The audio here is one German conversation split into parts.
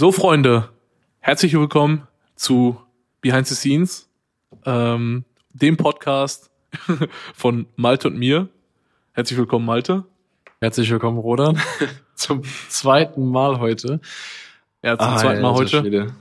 So, Freunde, herzlich willkommen zu Behind the Scenes, ähm, dem Podcast von Malte und mir. Herzlich willkommen, Malte. Herzlich willkommen, Rodan. zum zweiten Mal heute. Ja, zum ah, zweiten Mal heute. Schwede.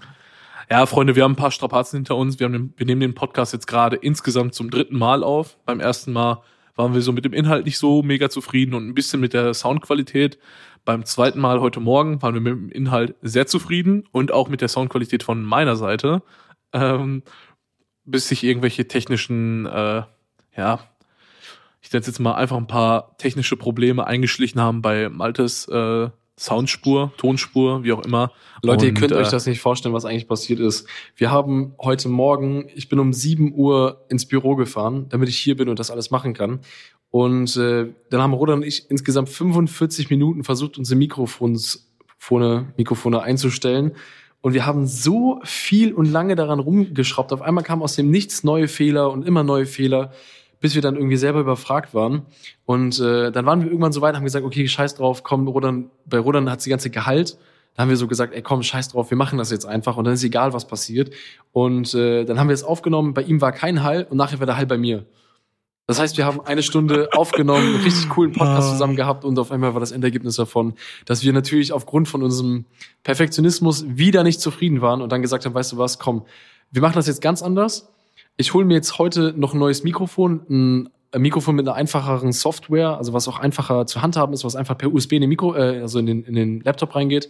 Ja, Freunde, wir haben ein paar Strapazen hinter uns. Wir, haben den, wir nehmen den Podcast jetzt gerade insgesamt zum dritten Mal auf. Beim ersten Mal waren wir so mit dem Inhalt nicht so mega zufrieden und ein bisschen mit der Soundqualität. Beim zweiten Mal heute Morgen waren wir mit dem Inhalt sehr zufrieden und auch mit der Soundqualität von meiner Seite. Ähm, bis sich irgendwelche technischen, äh, ja, ich nenne jetzt mal einfach ein paar technische Probleme eingeschlichen haben bei Maltes äh, Soundspur, Tonspur, wie auch immer. Leute, und, ihr könnt äh, euch das nicht vorstellen, was eigentlich passiert ist. Wir haben heute Morgen, ich bin um 7 Uhr ins Büro gefahren, damit ich hier bin und das alles machen kann. Und äh, dann haben Rodan und ich insgesamt 45 Minuten versucht, unsere Mikrofone, Mikrofone einzustellen. Und wir haben so viel und lange daran rumgeschraubt. Auf einmal kamen aus dem Nichts neue Fehler und immer neue Fehler bis wir dann irgendwie selber überfragt waren. Und äh, dann waren wir irgendwann so weit, haben gesagt, okay, scheiß drauf, komm, Rodan, bei Rodan hat's die ganze Gehalt. Dann haben wir so gesagt, ey, komm, scheiß drauf, wir machen das jetzt einfach und dann ist egal, was passiert. Und äh, dann haben wir es aufgenommen, bei ihm war kein Hall und nachher war der Hall bei mir. Das heißt, wir haben eine Stunde aufgenommen, einen richtig coolen Podcast ah. zusammen gehabt und auf einmal war das Endergebnis davon, dass wir natürlich aufgrund von unserem Perfektionismus wieder nicht zufrieden waren und dann gesagt haben, weißt du was, komm, wir machen das jetzt ganz anders ich hole mir jetzt heute noch ein neues Mikrofon, ein Mikrofon mit einer einfacheren Software, also was auch einfacher zu handhaben ist, was einfach per USB in den Mikro, äh, also in den, in den Laptop reingeht.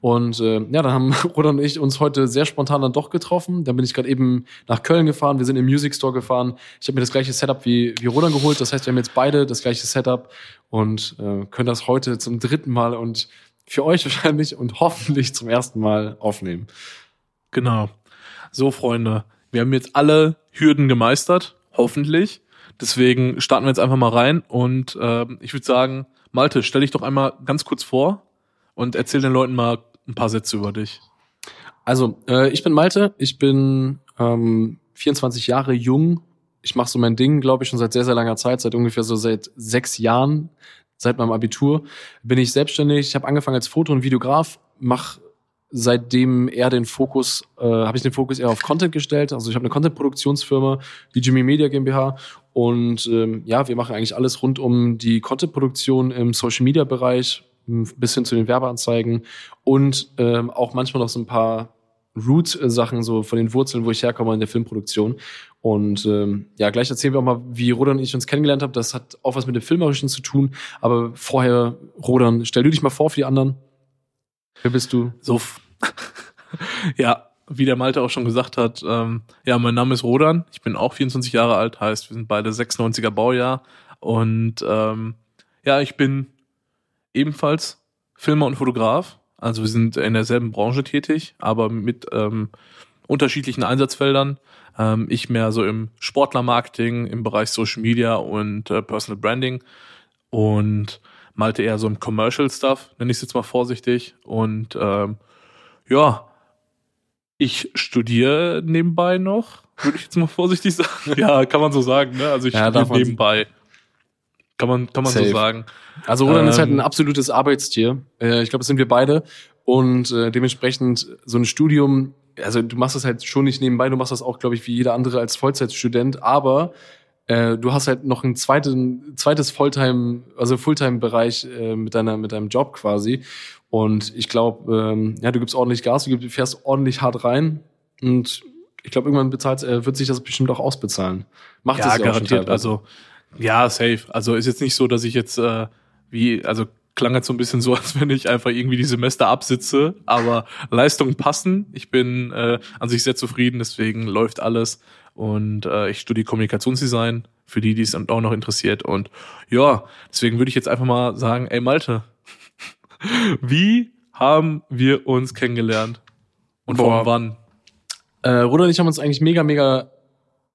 Und äh, ja, dann haben Roland und ich uns heute sehr spontan dann doch getroffen. Dann bin ich gerade eben nach Köln gefahren. Wir sind im Music Store gefahren. Ich habe mir das gleiche Setup wie, wie Roland geholt. Das heißt, wir haben jetzt beide das gleiche Setup und äh, können das heute zum dritten Mal und für euch wahrscheinlich und hoffentlich zum ersten Mal aufnehmen. Genau. So, Freunde, wir haben jetzt alle Hürden gemeistert, hoffentlich. Deswegen starten wir jetzt einfach mal rein und äh, ich würde sagen, Malte, stell dich doch einmal ganz kurz vor und erzähl den Leuten mal ein paar Sätze über dich. Also, äh, ich bin Malte, ich bin ähm, 24 Jahre jung. Ich mache so mein Ding, glaube ich, schon seit sehr, sehr langer Zeit, seit ungefähr so seit sechs Jahren, seit meinem Abitur bin ich selbstständig. Ich habe angefangen als Foto- und Videograf, mache seitdem eher den Fokus, äh, habe ich den Fokus eher auf Content gestellt. Also ich habe eine Content-Produktionsfirma, die Jimmy Media GmbH. Und ähm, ja, wir machen eigentlich alles rund um die Content-Produktion im Social-Media-Bereich, bis hin zu den Werbeanzeigen und ähm, auch manchmal noch so ein paar Root-Sachen, so von den Wurzeln, wo ich herkomme in der Filmproduktion. Und ähm, ja, gleich erzählen wir auch mal, wie Rodan und ich uns kennengelernt haben. Das hat auch was mit dem Filmerischen zu tun. Aber vorher, Rodan, stell du dich mal vor für die anderen. Wer bist du? So, ja, wie der Malte auch schon gesagt hat, ähm, ja, mein Name ist Rodan, ich bin auch 24 Jahre alt, heißt, wir sind beide 96er Baujahr und ähm, ja, ich bin ebenfalls Filmer und Fotograf, also wir sind in derselben Branche tätig, aber mit ähm, unterschiedlichen Einsatzfeldern. Ähm, ich mehr so im Sportlermarketing, im Bereich Social Media und äh, Personal Branding und Malte eher so im Commercial Stuff, nenne ich es jetzt mal vorsichtig. Und ähm, ja, ich studiere nebenbei noch, würde ich jetzt mal vorsichtig sagen. ja, kann man so sagen, ne? Also ich ja, studiere nebenbei. Kann man, kann man so sagen. Also Roland ähm, ist halt ein ähm, absolutes Arbeitstier. Äh, ich glaube, das sind wir beide. Und äh, dementsprechend so ein Studium, also du machst das halt schon nicht nebenbei, du machst das auch, glaube ich, wie jeder andere als Vollzeitstudent, aber äh, du hast halt noch ein zweiten, zweites Fulltime, also Fulltime-Bereich äh, mit deiner, mit deinem Job quasi. Und ich glaube, ähm, ja, du gibst ordentlich Gas, du fährst ordentlich hart rein und ich glaube, irgendwann bezahlt, äh, wird sich das bestimmt auch ausbezahlen. Macht ja, es ja garantiert. Also ja, safe. Also ist jetzt nicht so, dass ich jetzt äh, wie, also klang jetzt so ein bisschen so, als wenn ich einfach irgendwie die Semester absitze, aber Leistungen passen. Ich bin äh, an sich sehr zufrieden, deswegen läuft alles. Und äh, ich studiere Kommunikationsdesign, für die, die es auch noch interessiert. Und ja, deswegen würde ich jetzt einfach mal sagen, ey Malte, wie haben wir uns kennengelernt? Und Boah. von wann? Äh, Ruder und ich haben uns eigentlich mega, mega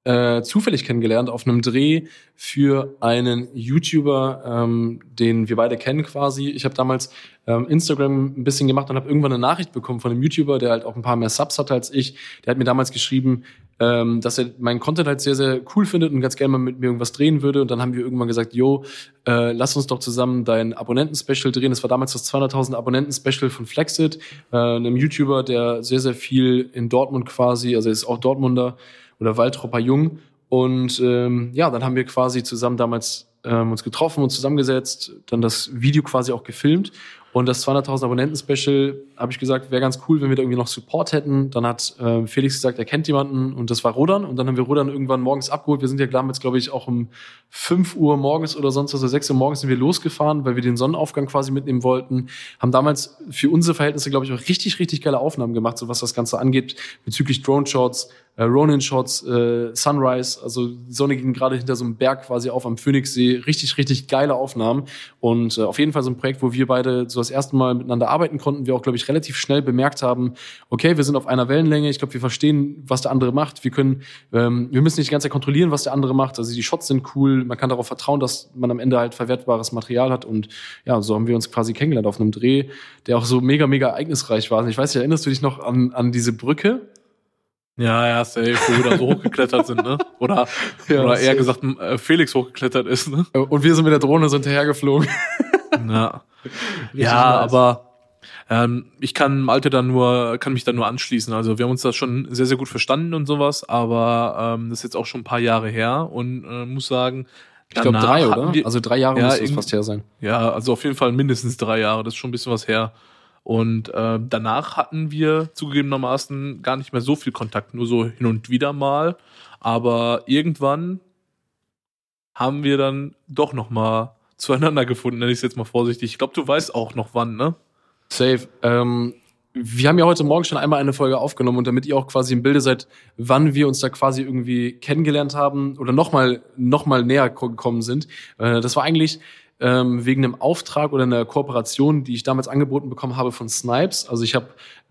äh, zufällig kennengelernt auf einem Dreh für einen YouTuber, ähm, den wir beide kennen quasi. Ich habe damals ähm, Instagram ein bisschen gemacht und habe irgendwann eine Nachricht bekommen von einem YouTuber, der halt auch ein paar mehr Subs hatte als ich. Der hat mir damals geschrieben, ähm, dass er meinen Content halt sehr, sehr cool findet und ganz gerne mal mit mir irgendwas drehen würde. Und dann haben wir irgendwann gesagt, yo, äh, lass uns doch zusammen dein Abonnenten-Special drehen. Das war damals das 200.000 Abonnenten-Special von Flexit, äh, einem YouTuber, der sehr, sehr viel in Dortmund quasi, also er ist auch Dortmunder oder Waldropper Jung. Und ähm, ja, dann haben wir quasi zusammen damals ähm, uns getroffen und zusammengesetzt, dann das Video quasi auch gefilmt und das 200.000 Abonnenten-Special habe ich gesagt, wäre ganz cool, wenn wir da irgendwie noch Support hätten. Dann hat äh, Felix gesagt, er kennt jemanden und das war Rodan. Und dann haben wir Rodan irgendwann morgens abgeholt. Wir sind ja damals, glaube ich, auch um 5 Uhr morgens oder sonst was, oder 6 Uhr morgens sind wir losgefahren, weil wir den Sonnenaufgang quasi mitnehmen wollten. Haben damals für unsere Verhältnisse, glaube ich, auch richtig, richtig geile Aufnahmen gemacht, so was das Ganze angeht, bezüglich Drone-Shots, äh, Ronin-Shots, äh, Sunrise, also die Sonne ging gerade hinter so einem Berg quasi auf am Phoenixsee. Richtig, richtig geile Aufnahmen. Und äh, auf jeden Fall so ein Projekt, wo wir beide so das erste Mal miteinander arbeiten konnten. Wir auch, glaube ich, relativ schnell bemerkt haben, okay, wir sind auf einer Wellenlänge. Ich glaube, wir verstehen, was der andere macht. Wir können, ähm, wir müssen nicht die ganze Zeit kontrollieren, was der andere macht. Also die Shots sind cool. Man kann darauf vertrauen, dass man am Ende halt verwertbares Material hat. Und ja, so haben wir uns quasi kennengelernt auf einem Dreh, der auch so mega, mega ereignisreich war. Ich weiß nicht, erinnerst du dich noch an, an diese Brücke? Ja, ja, safe, wo wir da so hochgeklettert sind, ne? Oder, ja, oder eher gesagt, äh, Felix hochgeklettert ist, ne? Und wir sind mit der Drohne so hinterhergeflogen. Ja, ja aber ähm, ich kann Malte dann nur, kann mich da nur anschließen. Also wir haben uns da schon sehr, sehr gut verstanden und sowas, aber ähm, das ist jetzt auch schon ein paar Jahre her und äh, muss sagen, ich glaube drei, oder? Wir, also drei Jahre ja, muss das fast her sein. Ja, also auf jeden Fall mindestens drei Jahre. Das ist schon ein bisschen was her. Und äh, danach hatten wir zugegebenermaßen gar nicht mehr so viel Kontakt, nur so hin und wieder mal. Aber irgendwann haben wir dann doch noch mal zueinander gefunden, nenne ich es jetzt mal vorsichtig. Ich glaube, du weißt auch noch wann, ne? Safe. Ähm, wir haben ja heute Morgen schon einmal eine Folge aufgenommen und damit ihr auch quasi im Bilde seid, wann wir uns da quasi irgendwie kennengelernt haben oder nochmal noch mal näher gekommen sind. Äh, das war eigentlich ähm, wegen einem Auftrag oder einer Kooperation, die ich damals angeboten bekommen habe von Snipes. Also ich habe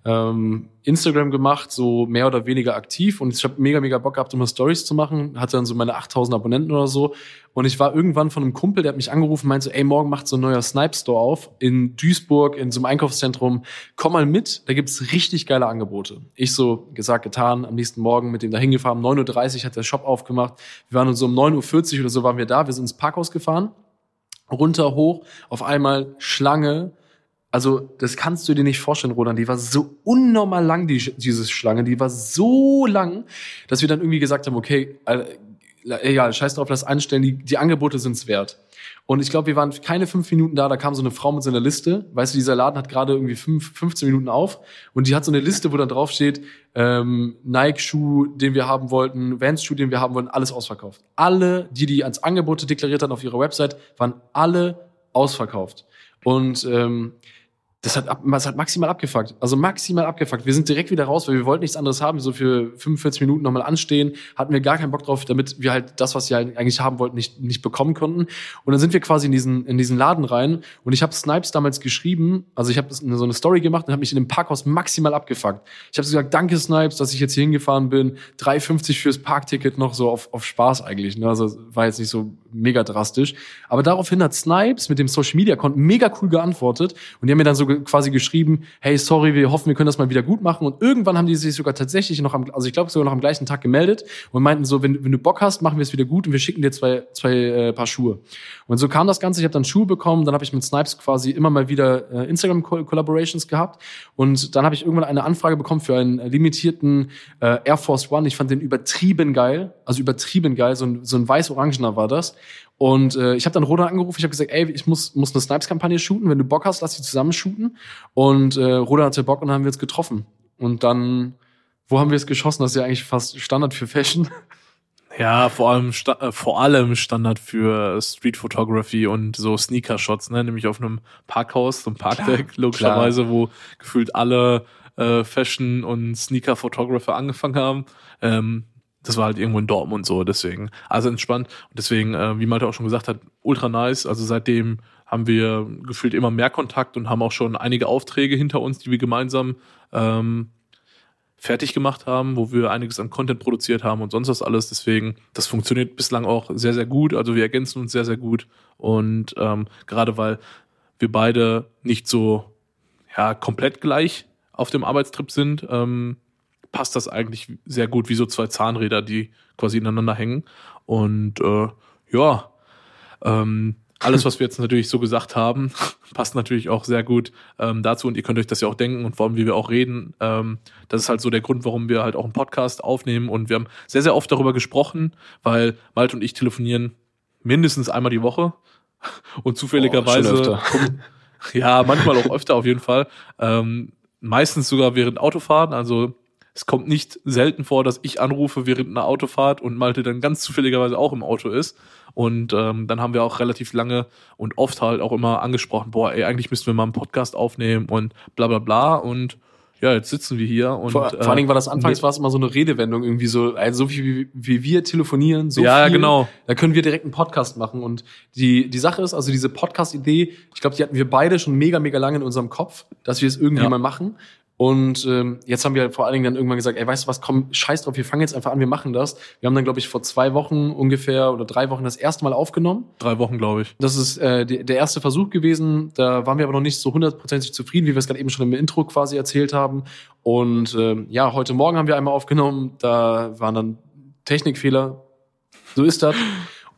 ähm, Instagram gemacht, so mehr oder weniger aktiv. Und ich habe mega, mega Bock gehabt, immer Stories zu machen, hatte dann so meine 8000 Abonnenten oder so. Und ich war irgendwann von einem Kumpel, der hat mich angerufen, meinte so, ey, morgen macht so ein neuer Snipe-Store auf in Duisburg, in so einem Einkaufszentrum, komm mal mit, da gibt's richtig geile Angebote. Ich so, gesagt, getan, am nächsten Morgen mit dem da hingefahren, 9.30 Uhr hat der Shop aufgemacht, wir waren so um 9.40 Uhr oder so waren wir da, wir sind ins Parkhaus gefahren, runter, hoch, auf einmal Schlange, also das kannst du dir nicht vorstellen, Roland. Die war so unnormal lang, die, diese Schlange. Die war so lang, dass wir dann irgendwie gesagt haben, okay, egal, scheiß drauf, lass einstellen, die, die Angebote sind's wert. Und ich glaube, wir waren keine fünf Minuten da, da kam so eine Frau mit so einer Liste. Weißt du, dieser Laden hat gerade irgendwie fünf, 15 Minuten auf und die hat so eine Liste, wo dann drauf steht, ähm, Nike-Schuh, den wir haben wollten, Vans-Schuh, den wir haben wollten, alles ausverkauft. Alle, die die ans Angebote deklariert hatten auf ihrer Website, waren alle ausverkauft. Und ähm, das hat, das hat maximal abgefuckt. Also maximal abgefuckt. Wir sind direkt wieder raus, weil wir wollten nichts anderes haben. So für 45 Minuten nochmal anstehen. Hatten wir gar keinen Bock drauf, damit wir halt das, was wir eigentlich haben wollten, nicht, nicht bekommen konnten. Und dann sind wir quasi in diesen, in diesen Laden rein. Und ich habe Snipes damals geschrieben. Also ich habe so eine Story gemacht und habe mich in dem Parkhaus maximal abgefuckt. Ich habe gesagt, danke Snipes, dass ich jetzt hier hingefahren bin. 3,50 fürs Parkticket noch so auf, auf Spaß eigentlich. Ne? Also war jetzt nicht so mega drastisch. Aber daraufhin hat Snipes mit dem Social Media Konten mega cool geantwortet. Und die haben mir dann so quasi geschrieben, hey, sorry, wir hoffen, wir können das mal wieder gut machen. Und irgendwann haben die sich sogar tatsächlich noch am, also ich glaube sogar noch am gleichen Tag gemeldet und meinten so, wenn, wenn du Bock hast, machen wir es wieder gut und wir schicken dir zwei, zwei äh, Paar Schuhe. Und so kam das Ganze. Ich habe dann Schuhe bekommen, dann habe ich mit Snipes quasi immer mal wieder äh, Instagram-Collaborations gehabt. Und dann habe ich irgendwann eine Anfrage bekommen für einen limitierten äh, Air Force One. Ich fand den übertrieben geil, also übertrieben geil, so ein, so ein weiß-orangener war das. Und äh, ich habe dann Rodan angerufen, ich habe gesagt, ey, ich muss, muss eine Snipes-Kampagne shooten, wenn du Bock hast, lass sie zusammen shooten. Und äh, Rodan hatte Bock und dann haben wir uns getroffen. Und dann, wo haben wir es geschossen? Das ist ja eigentlich fast Standard für Fashion. Ja, vor allem, äh, vor allem Standard für Street Photography und so Sneaker-Shots, ne? Nämlich auf einem Parkhaus, so ein Parkdeck, logischerweise, klar. wo gefühlt alle äh, Fashion- und Sneaker-Photographer angefangen haben. Ähm, das war halt irgendwo in Dortmund so, deswegen. Also entspannt. Und deswegen, äh, wie Malte auch schon gesagt hat, ultra nice. Also seitdem haben wir gefühlt immer mehr Kontakt und haben auch schon einige Aufträge hinter uns, die wir gemeinsam ähm, fertig gemacht haben, wo wir einiges an Content produziert haben und sonst was alles. Deswegen, das funktioniert bislang auch sehr, sehr gut. Also wir ergänzen uns sehr, sehr gut. Und ähm, gerade weil wir beide nicht so ja, komplett gleich auf dem Arbeitstrip sind, ähm, passt das eigentlich sehr gut, wie so zwei Zahnräder, die quasi ineinander hängen. Und äh, ja, ähm, alles, was wir jetzt natürlich so gesagt haben, passt natürlich auch sehr gut ähm, dazu. Und ihr könnt euch das ja auch denken und vor allem, wie wir auch reden. Ähm, das ist halt so der Grund, warum wir halt auch einen Podcast aufnehmen. Und wir haben sehr, sehr oft darüber gesprochen, weil Malte und ich telefonieren mindestens einmal die Woche. Und zufälligerweise, Oh, ja, manchmal auch öfter auf jeden Fall, ähm, meistens sogar während Autofahren, also es kommt nicht selten vor, dass ich anrufe während einer Autofahrt und Malte dann ganz zufälligerweise auch im Auto ist. Und ähm, dann haben wir auch relativ lange und oft halt auch immer angesprochen, boah, ey, eigentlich müssten wir mal einen Podcast aufnehmen und bla bla bla. Und ja, jetzt sitzen wir hier und vor, äh, vor allen Dingen war das anfangs war es immer so eine Redewendung irgendwie so, also so viel wie, wie wir telefonieren, so ja, viel, genau. da können wir direkt einen Podcast machen und die die Sache ist, also diese Podcast-Idee, ich glaube, die hatten wir beide schon mega mega lange in unserem Kopf, dass wir es irgendwie Ja. mal machen. Und ähm, jetzt haben wir vor allen Dingen dann irgendwann gesagt, ey, weißt du was, komm, scheiß drauf, wir fangen jetzt einfach an, wir machen das. Wir haben dann, glaube ich, vor zwei Wochen ungefähr oder drei Wochen das erste Mal aufgenommen. drei Wochen, glaube ich. Das ist äh, die, der erste Versuch gewesen. Da waren wir aber noch nicht so hundertprozentig zufrieden, wie wir es gerade eben schon im Intro quasi erzählt haben. Und ähm, ja, heute Morgen haben wir einmal aufgenommen. Da waren dann Technikfehler. So ist das.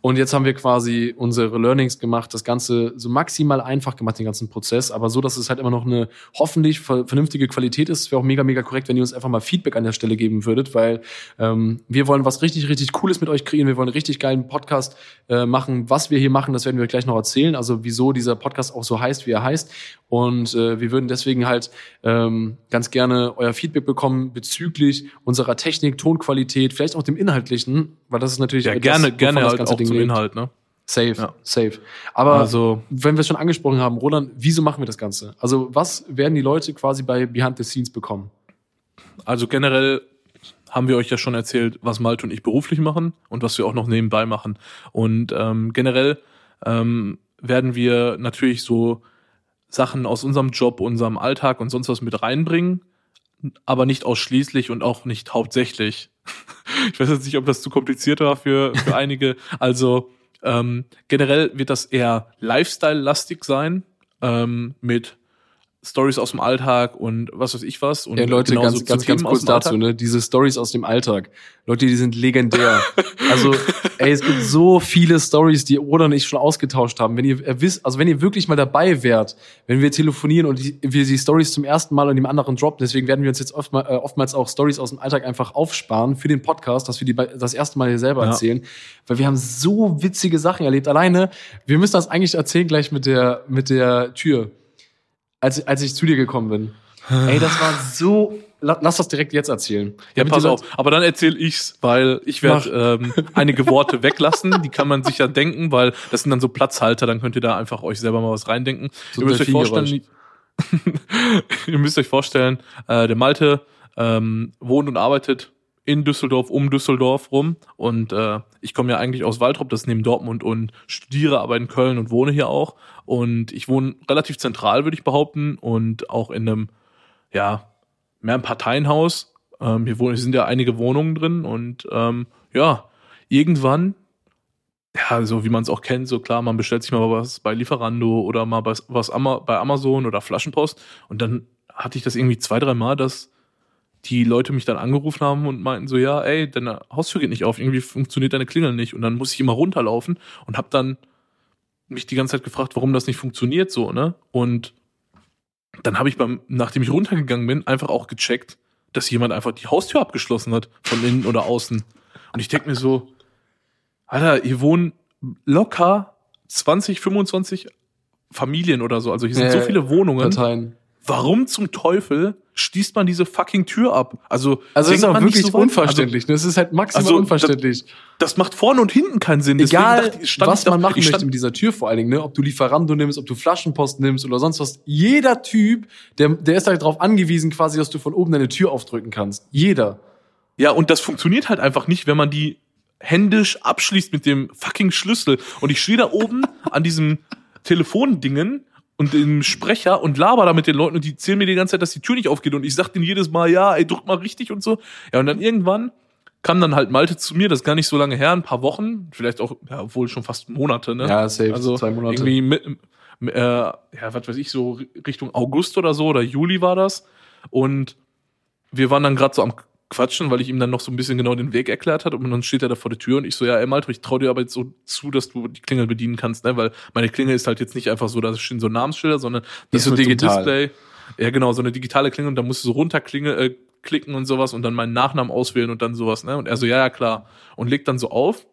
Und jetzt haben wir quasi unsere Learnings gemacht, das Ganze so maximal einfach gemacht, den ganzen Prozess, aber so, dass es halt immer noch eine hoffentlich ver vernünftige Qualität ist. Wäre auch mega, mega korrekt, wenn ihr uns einfach mal Feedback an der Stelle geben würdet, weil ähm, wir wollen was richtig, richtig Cooles mit euch kreieren. Wir wollen einen richtig geilen Podcast äh, machen. Was wir hier machen, das werden wir gleich noch erzählen. Also wieso dieser Podcast auch so heißt, wie er heißt. Und äh, wir würden deswegen halt ähm, ganz gerne euer Feedback bekommen bezüglich unserer Technik, Tonqualität, vielleicht auch dem Inhaltlichen, weil das ist natürlich Ja, gerne, gerne das halt auch Ding zum lebt. Inhalt, ne? Safe, Ja. safe. Aber Also, wenn wir es schon angesprochen haben, Roland, wieso machen wir das Ganze? Also was werden die Leute quasi bei Behind the Scenes bekommen? also generell haben wir euch ja schon erzählt, was Malte und ich beruflich machen und was wir auch noch nebenbei machen. Und ähm, generell ähm, werden wir natürlich so Sachen aus unserem Job, unserem Alltag und sonst was mit reinbringen, aber nicht ausschließlich und auch nicht hauptsächlich. Ich weiß jetzt nicht, ob das zu kompliziert war für, für einige. Also ähm, generell wird das eher Lifestyle-lastig sein, ähm, mit Stories aus dem Alltag und was weiß ich was. Und Ja, Leute, ganz, ganz, ganz kurz dazu, ne? Diese Stories aus dem Alltag. Leute, die sind legendär. also, ey, es gibt so viele Stories, die Roland und ich schon ausgetauscht haben. Wenn ihr wisst, also wenn ihr wirklich mal dabei wärt, wenn wir telefonieren und die, wir die Stories zum ersten Mal und dem anderen droppen, deswegen werden wir uns jetzt oft mal, äh, oftmals auch Stories aus dem Alltag einfach aufsparen für den Podcast, dass wir die das erste Mal hier selber Ja. erzählen. Weil wir haben so witzige Sachen erlebt. Alleine, wir müssen das eigentlich erzählen gleich mit der, mit der Tür. Als, als ich zu dir gekommen bin. Ey, das war so. la- Lass das direkt jetzt erzählen. Ja, pass auf. Aber dann erzähle ich's, weil ich werde ähm, einige Worte weglassen. Die kann man sich ja denken, weil das sind dann so Platzhalter. Dann könnt ihr da einfach euch selber mal was reindenken. So ihr müsst euch vorstellen, ihr müsst euch vorstellen, äh, der Malte ähm, wohnt und arbeitet in Düsseldorf, um Düsseldorf rum. Und äh, ich komme ja eigentlich aus Waldrop, das ist neben Dortmund und studiere aber in Köln und wohne hier auch. Und ich wohne relativ zentral, würde ich behaupten, und auch in einem, ja, mehr ein Parteienhaus. Ähm, hier wohnen, hier sind ja einige Wohnungen drin und ähm, ja, irgendwann, ja, so wie man es auch kennt, so klar, man bestellt sich mal was bei Lieferando oder mal bei, was Ama bei Amazon oder Flaschenpost und dann hatte ich das irgendwie zwei, drei Mal, dass die Leute mich dann angerufen haben und meinten so, ja, ey, deine Haustür geht nicht auf, irgendwie funktioniert deine Klingel nicht und dann muss ich immer runterlaufen und habe dann mich die ganze Zeit gefragt, warum das nicht funktioniert so, ne? Und dann habe ich beim, nachdem ich runtergegangen bin, einfach auch gecheckt, dass jemand einfach die Haustür abgeschlossen hat, von innen oder außen. Und ich denke mir so, Alter, hier wohnen locker 20, 25 Familien oder so. Also hier sind Ja, so viele Wohnungen. Parteien. Warum zum Teufel schließt man diese fucking Tür ab? Also, Also das ist auch wirklich so weit? unverständlich. das ist halt maximal Also, unverständlich. Also, das macht vorne und hinten keinen Sinn. Deswegen Egal, ich, was man machen möchte mit dieser Tür vor allen Dingen, ne? ob du Lieferando nimmst, ob du Flaschenpost nimmst oder sonst was. Jeder Typ, der, der ist halt darauf angewiesen, quasi, dass du von oben deine Tür aufdrücken kannst. Jeder. Ja, und das funktioniert halt einfach nicht, wenn man die händisch abschließt mit dem fucking Schlüssel. Und ich stehe da oben an diesem Telefondingen und dem Sprecher und laber da mit den Leuten und die erzählen mir die ganze Zeit, dass die Tür nicht aufgeht und ich sag denen jedes Mal, ja, ey, drück mal richtig und so. Ja, und dann irgendwann kam dann halt Malte zu mir, das ist gar nicht so lange her, ein paar Wochen, vielleicht auch, ja, obwohl schon fast Monate, ne? Ja, safe. Also zwei Monate. irgendwie mit, äh, ja, was weiß ich, so Richtung August oder so oder Juli war das. Und wir waren dann gerade so am quatschen, weil ich ihm dann noch so ein bisschen genau den Weg erklärt hat und dann steht er da vor der Tür und ich so, ja, ey Malte, ich traue dir aber jetzt so zu, dass du die Klingel bedienen kannst, ne? Weil meine Klingel ist halt jetzt nicht einfach so, da stehen so Namensschilder, sondern das ist so digital. So Display. Ja, genau, so eine digitale Klingel und da musst du so runterklingeln, äh, klicken und sowas und dann meinen Nachnamen auswählen und dann sowas, ne? Und er so, ja, ja, klar. Und legt dann so auf.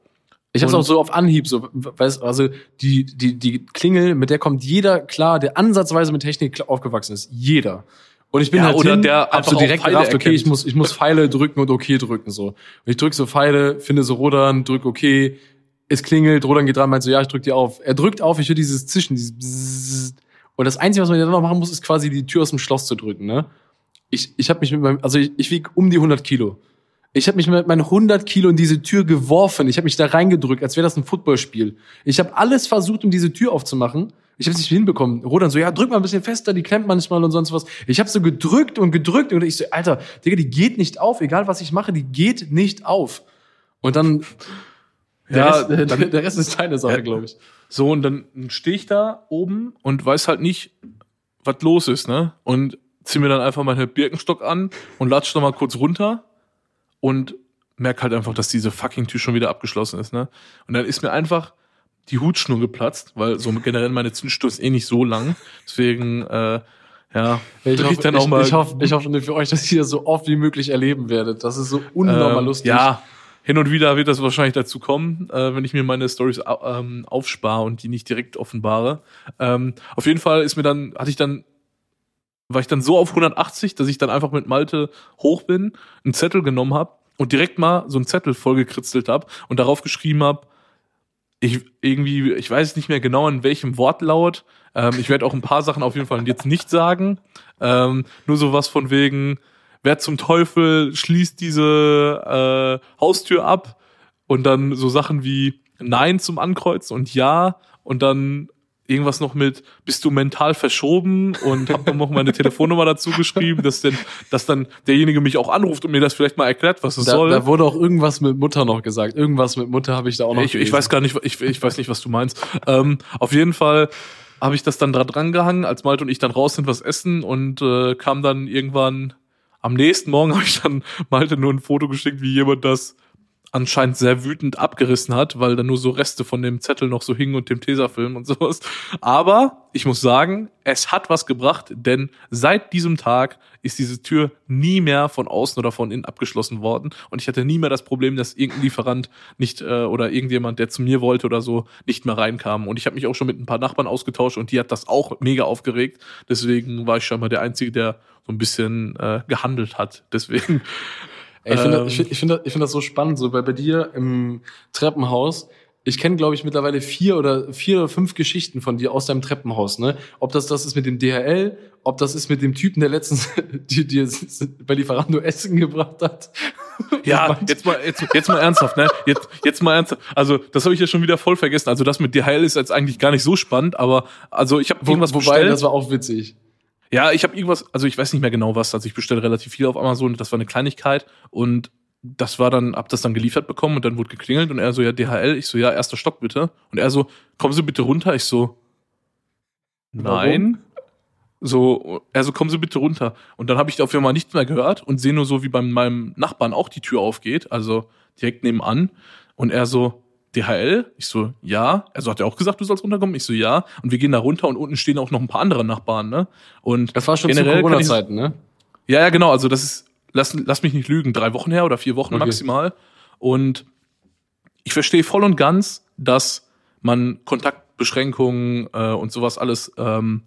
Ich habe es Und- auch so auf Anhieb, so, weißt, also die, die, die Klingel, mit der kommt jeder klar, der ansatzweise mit Technik aufgewachsen ist. Jeder. Und ich bin Ja, halt oder hin, der einfach so direkt Pfeile gerafft, okay, erkennt. ich muss, ich muss Pfeile drücken und okay drücken, so. Und ich drück so Pfeile, finde so Rodan, drück okay, es klingelt, Rodan geht dran, meint so, ja, ich drück dir auf. Er drückt auf, ich höre dieses Zischen, dieses Bzzzt. Und das Einzige, was man dann noch machen muss, ist quasi die Tür aus dem Schloss zu drücken, ne? Ich, ich habe mich mit meinem, also ich, ich wiege um die 100 Kilo. Ich habe mich mit meinen 100 Kilo in diese Tür geworfen. Ich habe mich da reingedrückt, als wäre das ein Footballspiel. Ich habe alles versucht, um diese Tür aufzumachen. Ich habe es nicht hinbekommen. Rodan so, ja, drück mal ein bisschen fester, die klemmt manchmal und sonst was. Ich habe so gedrückt und gedrückt und ich so, Alter, Digga, die geht nicht auf, egal was ich mache, die geht nicht auf. Und dann, der, Ja, Rest, dann- der Rest ist deine Sache, Ja. glaube ich. So, und dann stehe ich da oben und weiß halt nicht, was los ist, ne? Und zieh mir dann einfach meinen Birkenstock an und latsch noch mal kurz runter und merk halt einfach, dass diese fucking Tür schon wieder abgeschlossen ist, ne? Und dann ist mir einfach die Hutschnur geplatzt, weil so generell meine Zündstoß ist eh nicht so lang. Deswegen, äh, ja, Ich hoffe, dann ich, auch mal. ich, hoffe, ich hoffe für euch, dass ihr das so oft wie möglich erleben werdet. Das ist so unnormal Ähm, lustig. Ja, hin und wieder wird das wahrscheinlich dazu kommen, äh, wenn ich mir meine Stories ähm, aufspare und die nicht direkt offenbare. Ähm, auf jeden Fall ist mir dann, hatte ich dann, war ich dann so auf 180, dass ich dann einfach mit Malte hoch bin, einen Zettel genommen habe und direkt mal so einen Zettel vollgekritzelt habe und darauf geschrieben habe, ich irgendwie, ich weiß nicht mehr genau in welchem Wortlaut. Ähm, ich werde auch ein paar Sachen auf jeden Fall jetzt nicht sagen. Ähm, nur sowas von wegen, wer zum Teufel schließt diese äh, Haustür ab und dann so Sachen wie Nein zum Ankreuzen und Ja und dann irgendwas noch mit bist du mental verschoben und hab dann noch meine Telefonnummer dazu geschrieben, dass denn dass dann derjenige mich auch anruft und mir das vielleicht mal erklärt, was es Da, soll. da wurde auch irgendwas mit Mutter noch gesagt. Irgendwas mit Mutter habe ich da auch noch Ich, ich weiß gar nicht, ich, ich weiß nicht, was du meinst. Ähm, auf jeden Fall habe ich das dann dran dran gehangen, als Malte und ich dann raus sind, was essen und äh, kam dann irgendwann am nächsten Morgen habe ich dann Malte nur ein Foto geschickt, wie jemand das anscheinend sehr wütend abgerissen hat, weil da nur so Reste von dem Zettel noch so hingen und dem Tesafilm und sowas. Aber ich muss sagen, es hat was gebracht, denn seit diesem Tag ist diese Tür nie mehr von außen oder von innen abgeschlossen worden und ich hatte nie mehr das Problem, dass irgendein Lieferant nicht äh, oder irgendjemand, der zu mir wollte oder so, nicht mehr reinkam. Und ich habe mich auch schon mit ein paar Nachbarn ausgetauscht und die hat das auch mega aufgeregt. Deswegen war ich scheinbar der Einzige, der so ein bisschen äh, gehandelt hat. Deswegen Ey, ich finde Ähm. ich find, ich find, das- ich find das so spannend, so, weil bei dir im Treppenhaus, ich kenne, glaube ich, mittlerweile vier oder vier oder fünf Geschichten von dir aus deinem Treppenhaus, ne? Ob das das ist mit dem DHL, ob das ist mit dem Typen, der letztens dir, dir bei Lieferando Essen gebracht hat. Ja, jetzt mal, jetzt, jetzt mal ernsthaft, ne? Jetzt, jetzt mal ernsthaft. Also, das habe ich ja schon wieder voll vergessen. Also, das mit DHL ist jetzt eigentlich gar nicht so spannend, aber also ich habe Wo, irgendwas wobei, bestellt. das war auch witzig. Ja, ich habe irgendwas, also ich weiß nicht mehr genau was. Also ich bestelle relativ viel auf Amazon. Das war eine Kleinigkeit und das war dann, hab das dann geliefert bekommen und dann wurde geklingelt und er so, ja, DHL. Ich so, ja, erster Stock bitte. Und er so, kommen Sie bitte runter. Ich so, nein. So, er so, kommen Sie bitte runter. Und dann habe ich auf einmal nichts mehr gehört und sehe nur so, wie bei meinem Nachbarn auch die Tür aufgeht, also direkt nebenan. Und er so, DHL? Ich so, ja. Also hat er auch gesagt, du sollst runterkommen? Ich so, ja. Und wir gehen da runter und unten stehen auch noch ein paar andere Nachbarn, ne? Und Das war schon Generell zu Corona-Zeiten, ne? ja, ja, genau. Also das ist, lass, lass mich nicht lügen, drei Wochen her oder vier Wochen Okay. maximal. Und ich verstehe voll und ganz, dass man Kontaktbeschränkungen äh, und sowas alles ähm,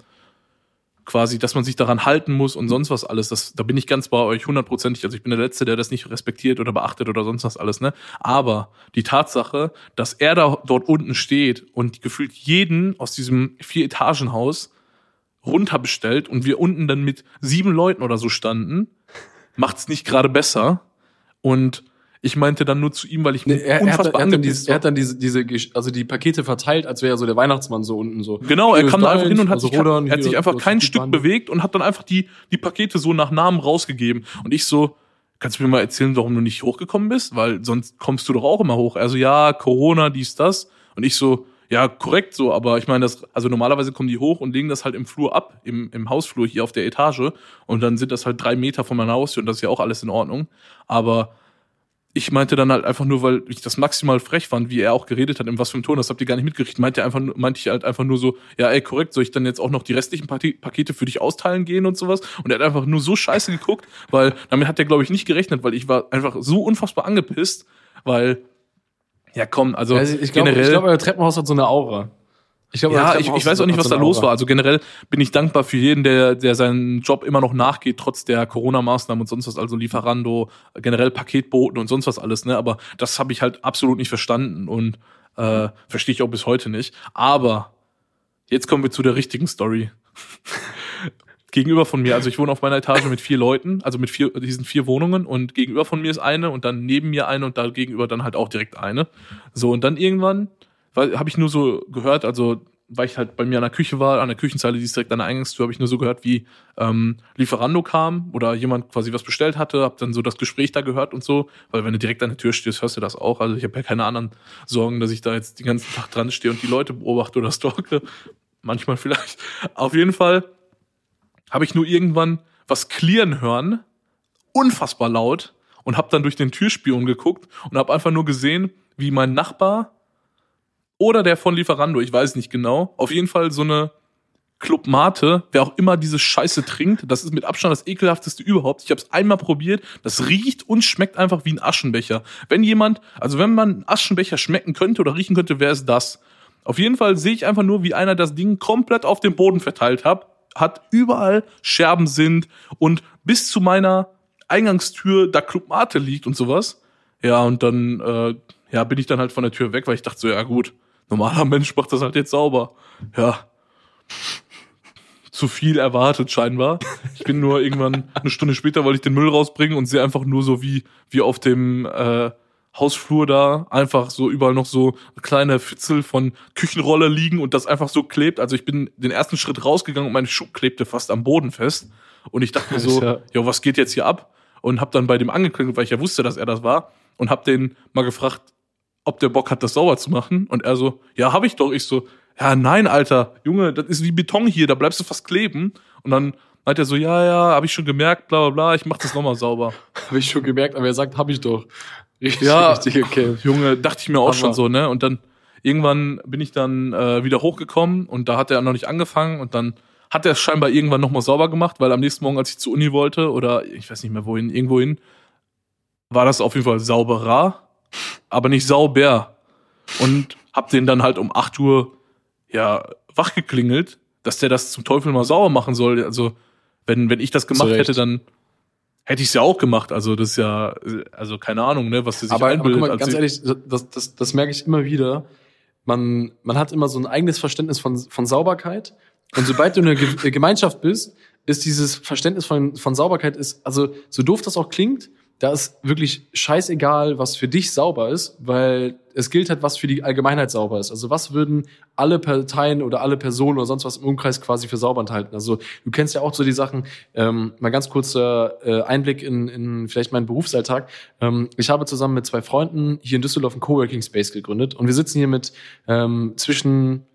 quasi, dass man sich daran halten muss und sonst was alles. Das, da bin ich ganz bei euch hundertprozentig. Also ich bin der Letzte, der das nicht respektiert oder beachtet oder sonst was alles. Ne? Aber die Tatsache, dass er da dort unten steht und gefühlt jeden aus diesem Vier-Etagen-Haus runterbestellt und wir unten dann mit sieben Leuten oder so standen, macht's nicht gerade besser. Und ich meinte dann nur zu ihm, weil ich Nee, er, er, hat, unfassbar er, hat dann diese, er hat dann diese, diese, also die Pakete verteilt, als wäre er so der Weihnachtsmann so unten so. Genau, er kam da einfach hin und hat also sich, Rodan, er hat sich einfach kein Stück Band. bewegt und hat dann einfach die, die Pakete so nach Namen rausgegeben. Und ich so, kannst du mir mal erzählen, warum du nicht hochgekommen bist? Weil sonst kommst du doch auch immer hoch. Also ja, Corona, dies, das. Und ich so, ja, korrekt so, aber ich meine, das, also normalerweise kommen die hoch und legen das halt im Flur ab, im, im Hausflur hier auf der Etage. Und dann sind das halt drei Meter von meiner Haustür und das ist ja auch alles in Ordnung. Aber ich meinte dann halt einfach nur, weil ich das maximal frech fand, wie er auch geredet hat, in was für einem Ton, das habt ihr gar nicht mitgekriegt, meinte einfach, meinte ich halt einfach nur so, ja, ey, korrekt, soll ich dann jetzt auch noch die restlichen Pakete für dich austeilen gehen und sowas? Und er hat einfach nur so scheiße geguckt, weil damit hat er, glaube ich, nicht gerechnet, weil ich war einfach so unfassbar angepisst, weil ja, komm, also, also ich glaube, generell. Ich glaube, euer Treppenhaus hat so eine Aura. Ich glaube, ja, ich, ich weiß auch nicht, was da los war. Also generell bin ich dankbar für jeden, der, der seinen Job immer noch nachgeht, trotz der Corona-Maßnahmen und sonst was, also Lieferando, generell Paketboten und sonst was alles, ne? Aber das habe ich halt absolut nicht verstanden und äh, verstehe ich auch bis heute nicht. Aber jetzt kommen wir zu der richtigen Story. gegenüber von mir, also ich wohne auf meiner Etage mit vier Leuten, also mit vier, diesen vier Wohnungen und gegenüber von mir ist eine und dann neben mir eine und da gegenüber dann halt auch direkt eine. So, und dann irgendwann habe ich nur so gehört, also weil ich halt bei mir an der Küche war, an der Küchenzeile, die ist direkt an der Eingangstür, habe ich nur so gehört, wie ähm, Lieferando kam oder jemand quasi was bestellt hatte, habe dann so das Gespräch da gehört und so, weil wenn du direkt an der Tür stehst, hörst du das auch. Also ich habe ja keine anderen Sorgen, dass ich da jetzt den ganzen Tag dran stehe und die Leute beobachte oder stalke. Manchmal vielleicht. Auf jeden Fall habe ich nur irgendwann was klirren hören, unfassbar laut, und habe dann durch den Türspion geguckt und habe einfach nur gesehen, wie mein Nachbar oder der von Lieferando, ich weiß nicht genau, auf jeden Fall so eine Club Mate, wer auch immer diese Scheiße trinkt, das ist mit Abstand das ekelhafteste überhaupt. Ich habe es einmal probiert, das riecht und schmeckt einfach wie ein Aschenbecher. Wenn jemand, also wenn man einen Aschenbecher schmecken könnte oder riechen könnte, wäre es das. Auf jeden Fall sehe ich einfach nur, wie einer das Ding komplett auf dem Boden verteilt hat, hat überall Scherben sind und bis zu meiner Eingangstür da Club Mate liegt und sowas. Ja, und dann äh, ja, bin ich dann halt von der Tür weg, weil ich dachte so, ja gut, normaler Mensch macht das halt jetzt sauber. Ja. Zu viel erwartet scheinbar. Ich bin nur irgendwann eine Stunde später, wollte ich den Müll rausbringen und sehe einfach nur so wie wie auf dem äh, Hausflur da einfach so überall noch so kleine Fitzel von Küchenrolle liegen und das einfach so klebt. Also ich bin den ersten Schritt rausgegangen und meine Schuhe klebte fast am Boden fest. Und ich dachte so, ja, ja was geht jetzt hier ab? Und hab dann bei dem angeklingelt, weil ich ja wusste, dass er das war. Und hab den mal gefragt, ob der Bock hat, das sauber zu machen. Und er so, ja, hab ich doch. Ich so, ja, nein, Alter, Junge, das ist wie Beton hier, da bleibst du fast kleben. Und dann meint er so, ja, ja, habe ich schon gemerkt, bla bla bla, ich mach das nochmal sauber. habe ich schon gemerkt, aber er sagt, hab ich doch. Richtig, ja, richtig, okay. Junge, dachte ich mir auch Aber schon so, ne? Und dann irgendwann bin ich dann äh, wieder hochgekommen und da hat er noch nicht angefangen und dann hat er es scheinbar irgendwann nochmal sauber gemacht, weil am nächsten Morgen, als ich zur Uni wollte oder ich weiß nicht mehr wohin, irgendwohin, war das auf jeden Fall sauberer, aber nicht sauber. Und hab den dann halt um 8 Uhr ja wachgeklingelt, dass der das zum Teufel mal sauber machen soll. Also, wenn, wenn ich das gemacht hätte, dann hätte ich es ja auch gemacht. Also das ist ja, also keine Ahnung, ne, was du sich aber, einbildet. Aber mal, ganz ehrlich, das, das, das merke ich immer wieder. Man, man hat immer so ein eigenes Verständnis von, von Sauberkeit. Und sobald du in einer Gemeinschaft bist, ist dieses Verständnis von, von Sauberkeit ist, also so doof das auch klingt, da ist wirklich scheißegal, was für dich sauber ist, weil es gilt halt, was für die Allgemeinheit sauber ist. Also was würden alle Parteien oder alle Personen oder sonst was im Umkreis quasi für sauber enthalten? Also du kennst ja auch so die Sachen, ähm, mal ganz kurzer äh, Einblick in, in vielleicht meinen Berufsalltag. Ähm, ich habe zusammen mit zwei Freunden hier in Düsseldorf einen Coworking Space gegründet und wir sitzen hier mit ähm, zwischen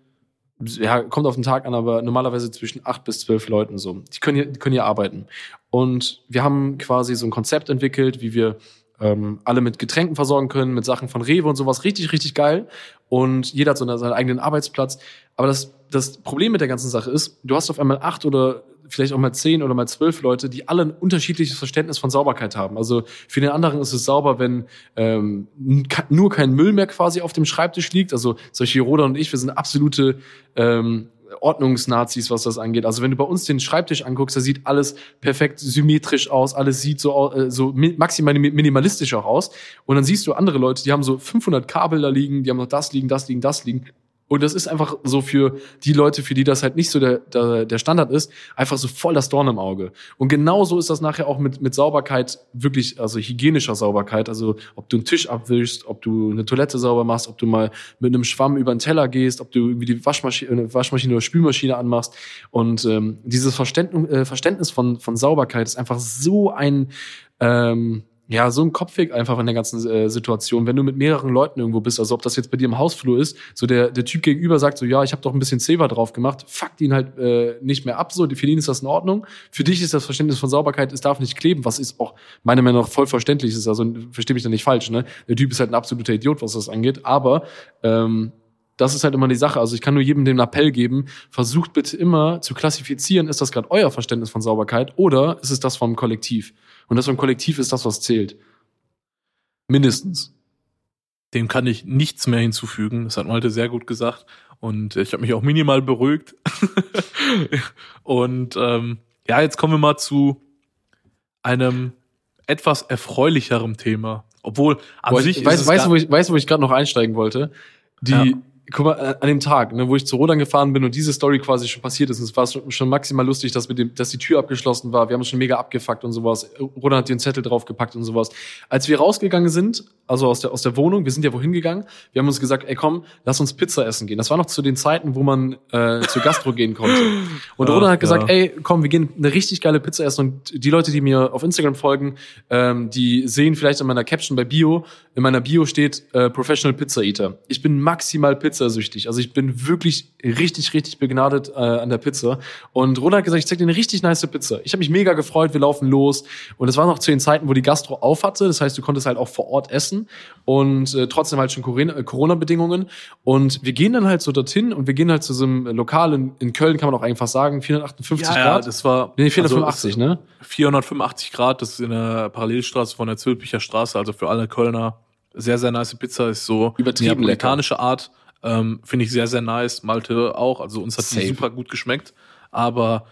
ja, kommt auf den Tag an, aber normalerweise zwischen acht bis zwölf Leuten so. Die können hier, die können hier arbeiten. Und wir haben quasi so ein Konzept entwickelt, wie wir ähm, alle mit Getränken versorgen können, mit Sachen von Rewe und sowas. Richtig, richtig geil. Und jeder hat so seinen eigenen Arbeitsplatz. Aber das, das Problem mit der ganzen Sache ist, du hast auf einmal acht oder vielleicht auch mal zehn oder mal zwölf Leute, die alle ein unterschiedliches Verständnis von Sauberkeit haben. Also für den anderen ist es sauber, wenn ähm, nur kein Müll mehr quasi auf dem Schreibtisch liegt. Also solche Roda und ich, wir sind absolute ähm, Ordnungsnazis, was das angeht. Also wenn du bei uns den Schreibtisch anguckst, da sieht alles perfekt symmetrisch aus, alles sieht so, äh, so maximal minimalistisch auch aus. Und dann siehst du andere Leute, die haben so 500 Kabel da liegen, die haben noch das liegen, das liegen, das liegen. Und das ist einfach so für die Leute, für die das halt nicht so der, der, der Standard ist, einfach so voll das Dorn im Auge. Und genauso ist das nachher auch mit, mit Sauberkeit, wirklich, also hygienischer Sauberkeit. Also ob du einen Tisch abwischst, ob du eine Toilette sauber machst, ob du mal mit einem Schwamm über den Teller gehst, ob du irgendwie die Waschmaschine, Waschmaschine oder Spülmaschine anmachst. Und ähm, dieses Verständnis, äh, Verständnis von, von Sauberkeit ist einfach so ein ähm, ja, so ein Kopfweg einfach in der ganzen äh, Situation, wenn du mit mehreren Leuten irgendwo bist, also ob das jetzt bei dir im Hausflur ist, so der, der Typ gegenüber sagt so, ja, ich habe doch ein bisschen Zewa drauf gemacht, fuckt ihn halt äh, nicht mehr ab, so, für ihn ist das in Ordnung. Für dich ist das Verständnis von Sauberkeit, es darf nicht kleben, was ist auch meiner Meinung nach voll verständlich ist, also verstehe mich da nicht falsch, ne? Der Typ ist halt ein absoluter Idiot, was das angeht, aber ähm, das ist halt immer die Sache. Also ich kann nur jedem den Appell geben, versucht bitte immer zu klassifizieren, ist das gerade euer Verständnis von Sauberkeit oder ist es das vom Kollektiv? Und das vom Kollektiv ist das, was zählt. Mindestens. Dem kann ich nichts mehr hinzufügen. Das hat Malte sehr gut gesagt. Und ich habe mich auch minimal beruhigt. und ähm, ja, jetzt kommen wir mal zu einem etwas erfreulicherem Thema. Obwohl an Boah, sich ich, weiß, weißt, wo ich, weißt, wo ich gerade noch einsteigen wollte? Die, ja guck mal, an dem Tag, ne, wo ich zu Rodan gefahren bin und diese Story quasi schon passiert ist, und es war schon maximal lustig, dass, mit dem, dass die Tür abgeschlossen war. Wir haben uns schon mega abgefuckt und sowas. Rodan hat den Zettel draufgepackt und sowas. Als wir rausgegangen sind, also aus der, aus der Wohnung, wir sind ja wohin gegangen, wir haben uns gesagt, ey komm, lass uns Pizza essen gehen. Das war noch zu den Zeiten, wo man äh, zur Gastro gehen konnte. Und Rodan hat gesagt, ja. ey komm, wir gehen eine richtig geile Pizza essen. Und die Leute, die mir auf Instagram folgen, ähm, die sehen vielleicht in meiner Caption bei Bio, in meiner Bio steht äh, Professional Pizza Eater. Ich bin maximal pizzasüchtig. Also ich bin wirklich richtig, richtig begnadet äh, an der Pizza. Und Roland hat gesagt, ich zeig dir eine richtig nice Pizza. Ich habe mich mega gefreut, wir laufen los. Und es war noch zu den Zeiten, wo die Gastro auf hatte. Das heißt, du konntest halt auch vor Ort essen. Und äh, trotzdem halt schon äh, Corona-Bedingungen. Und wir gehen dann halt so dorthin und wir gehen halt zu so einem Lokal in, in Köln, kann man auch einfach sagen, 458 ja, Grad. Ja, das war... Nee, 485, also, ne? 485 Grad, das ist in der Parallelstraße von der Zülpicher Straße, also für alle Kölner sehr, sehr nice Pizza, ist so übertrieben neapolitanische Art. Ähm, Finde ich sehr, sehr nice. Malte auch. Also uns hat die super gut geschmeckt. Aber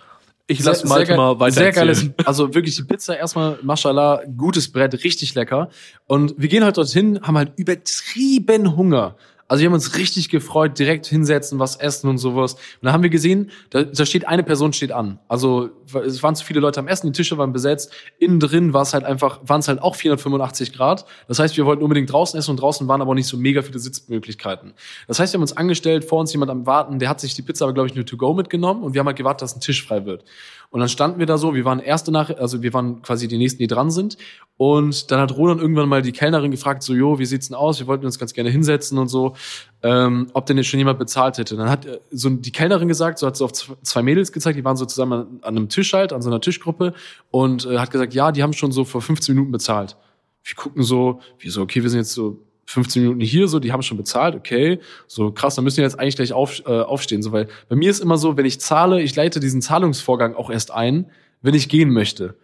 ich lasse Malte mal weiter. Sehr geiles, also wirklich die Pizza erstmal, mashallah, gutes Brett, richtig lecker. Und wir gehen halt dorthin, haben halt übertrieben Hunger. Also wir haben uns richtig gefreut, direkt hinsetzen, was essen und sowas. Und dann haben wir gesehen, da, da steht eine Person steht an. Also es waren zu viele Leute am Essen, die Tische waren besetzt. Innen drin war es halt einfach, waren es halt auch 485 Grad. Das heißt, wir wollten unbedingt draußen essen und draußen waren aber nicht so mega viele Sitzmöglichkeiten. Das heißt, wir haben uns angestellt, vor uns jemand am Warten, der hat sich die Pizza aber, glaube ich, nur to go mitgenommen und wir haben halt gewartet, dass ein Tisch frei wird. Und dann standen wir da so, wir waren erste nach, also wir waren quasi die nächsten, die dran sind. Und dann hat Roland irgendwann mal die Kellnerin gefragt, so, jo, wie sieht's denn aus? Wir wollten uns ganz gerne hinsetzen und so, ähm, ob denn jetzt schon jemand bezahlt hätte. dann hat äh, so die Kellnerin gesagt, so hat sie auf zwei Mädels gezeigt, die waren so zusammen an, an einem Tisch halt, an so einer Tischgruppe und äh, hat gesagt, ja, die haben schon so vor 15 Minuten bezahlt. Wir gucken so, wie so, okay, wir sind jetzt so 15 Minuten hier, so, die haben schon bezahlt, okay, so krass, dann müssen wir jetzt eigentlich gleich auf, äh, aufstehen, so, weil bei mir ist immer so, wenn ich zahle, ich leite diesen Zahlungsvorgang auch erst ein, wenn ich gehen möchte.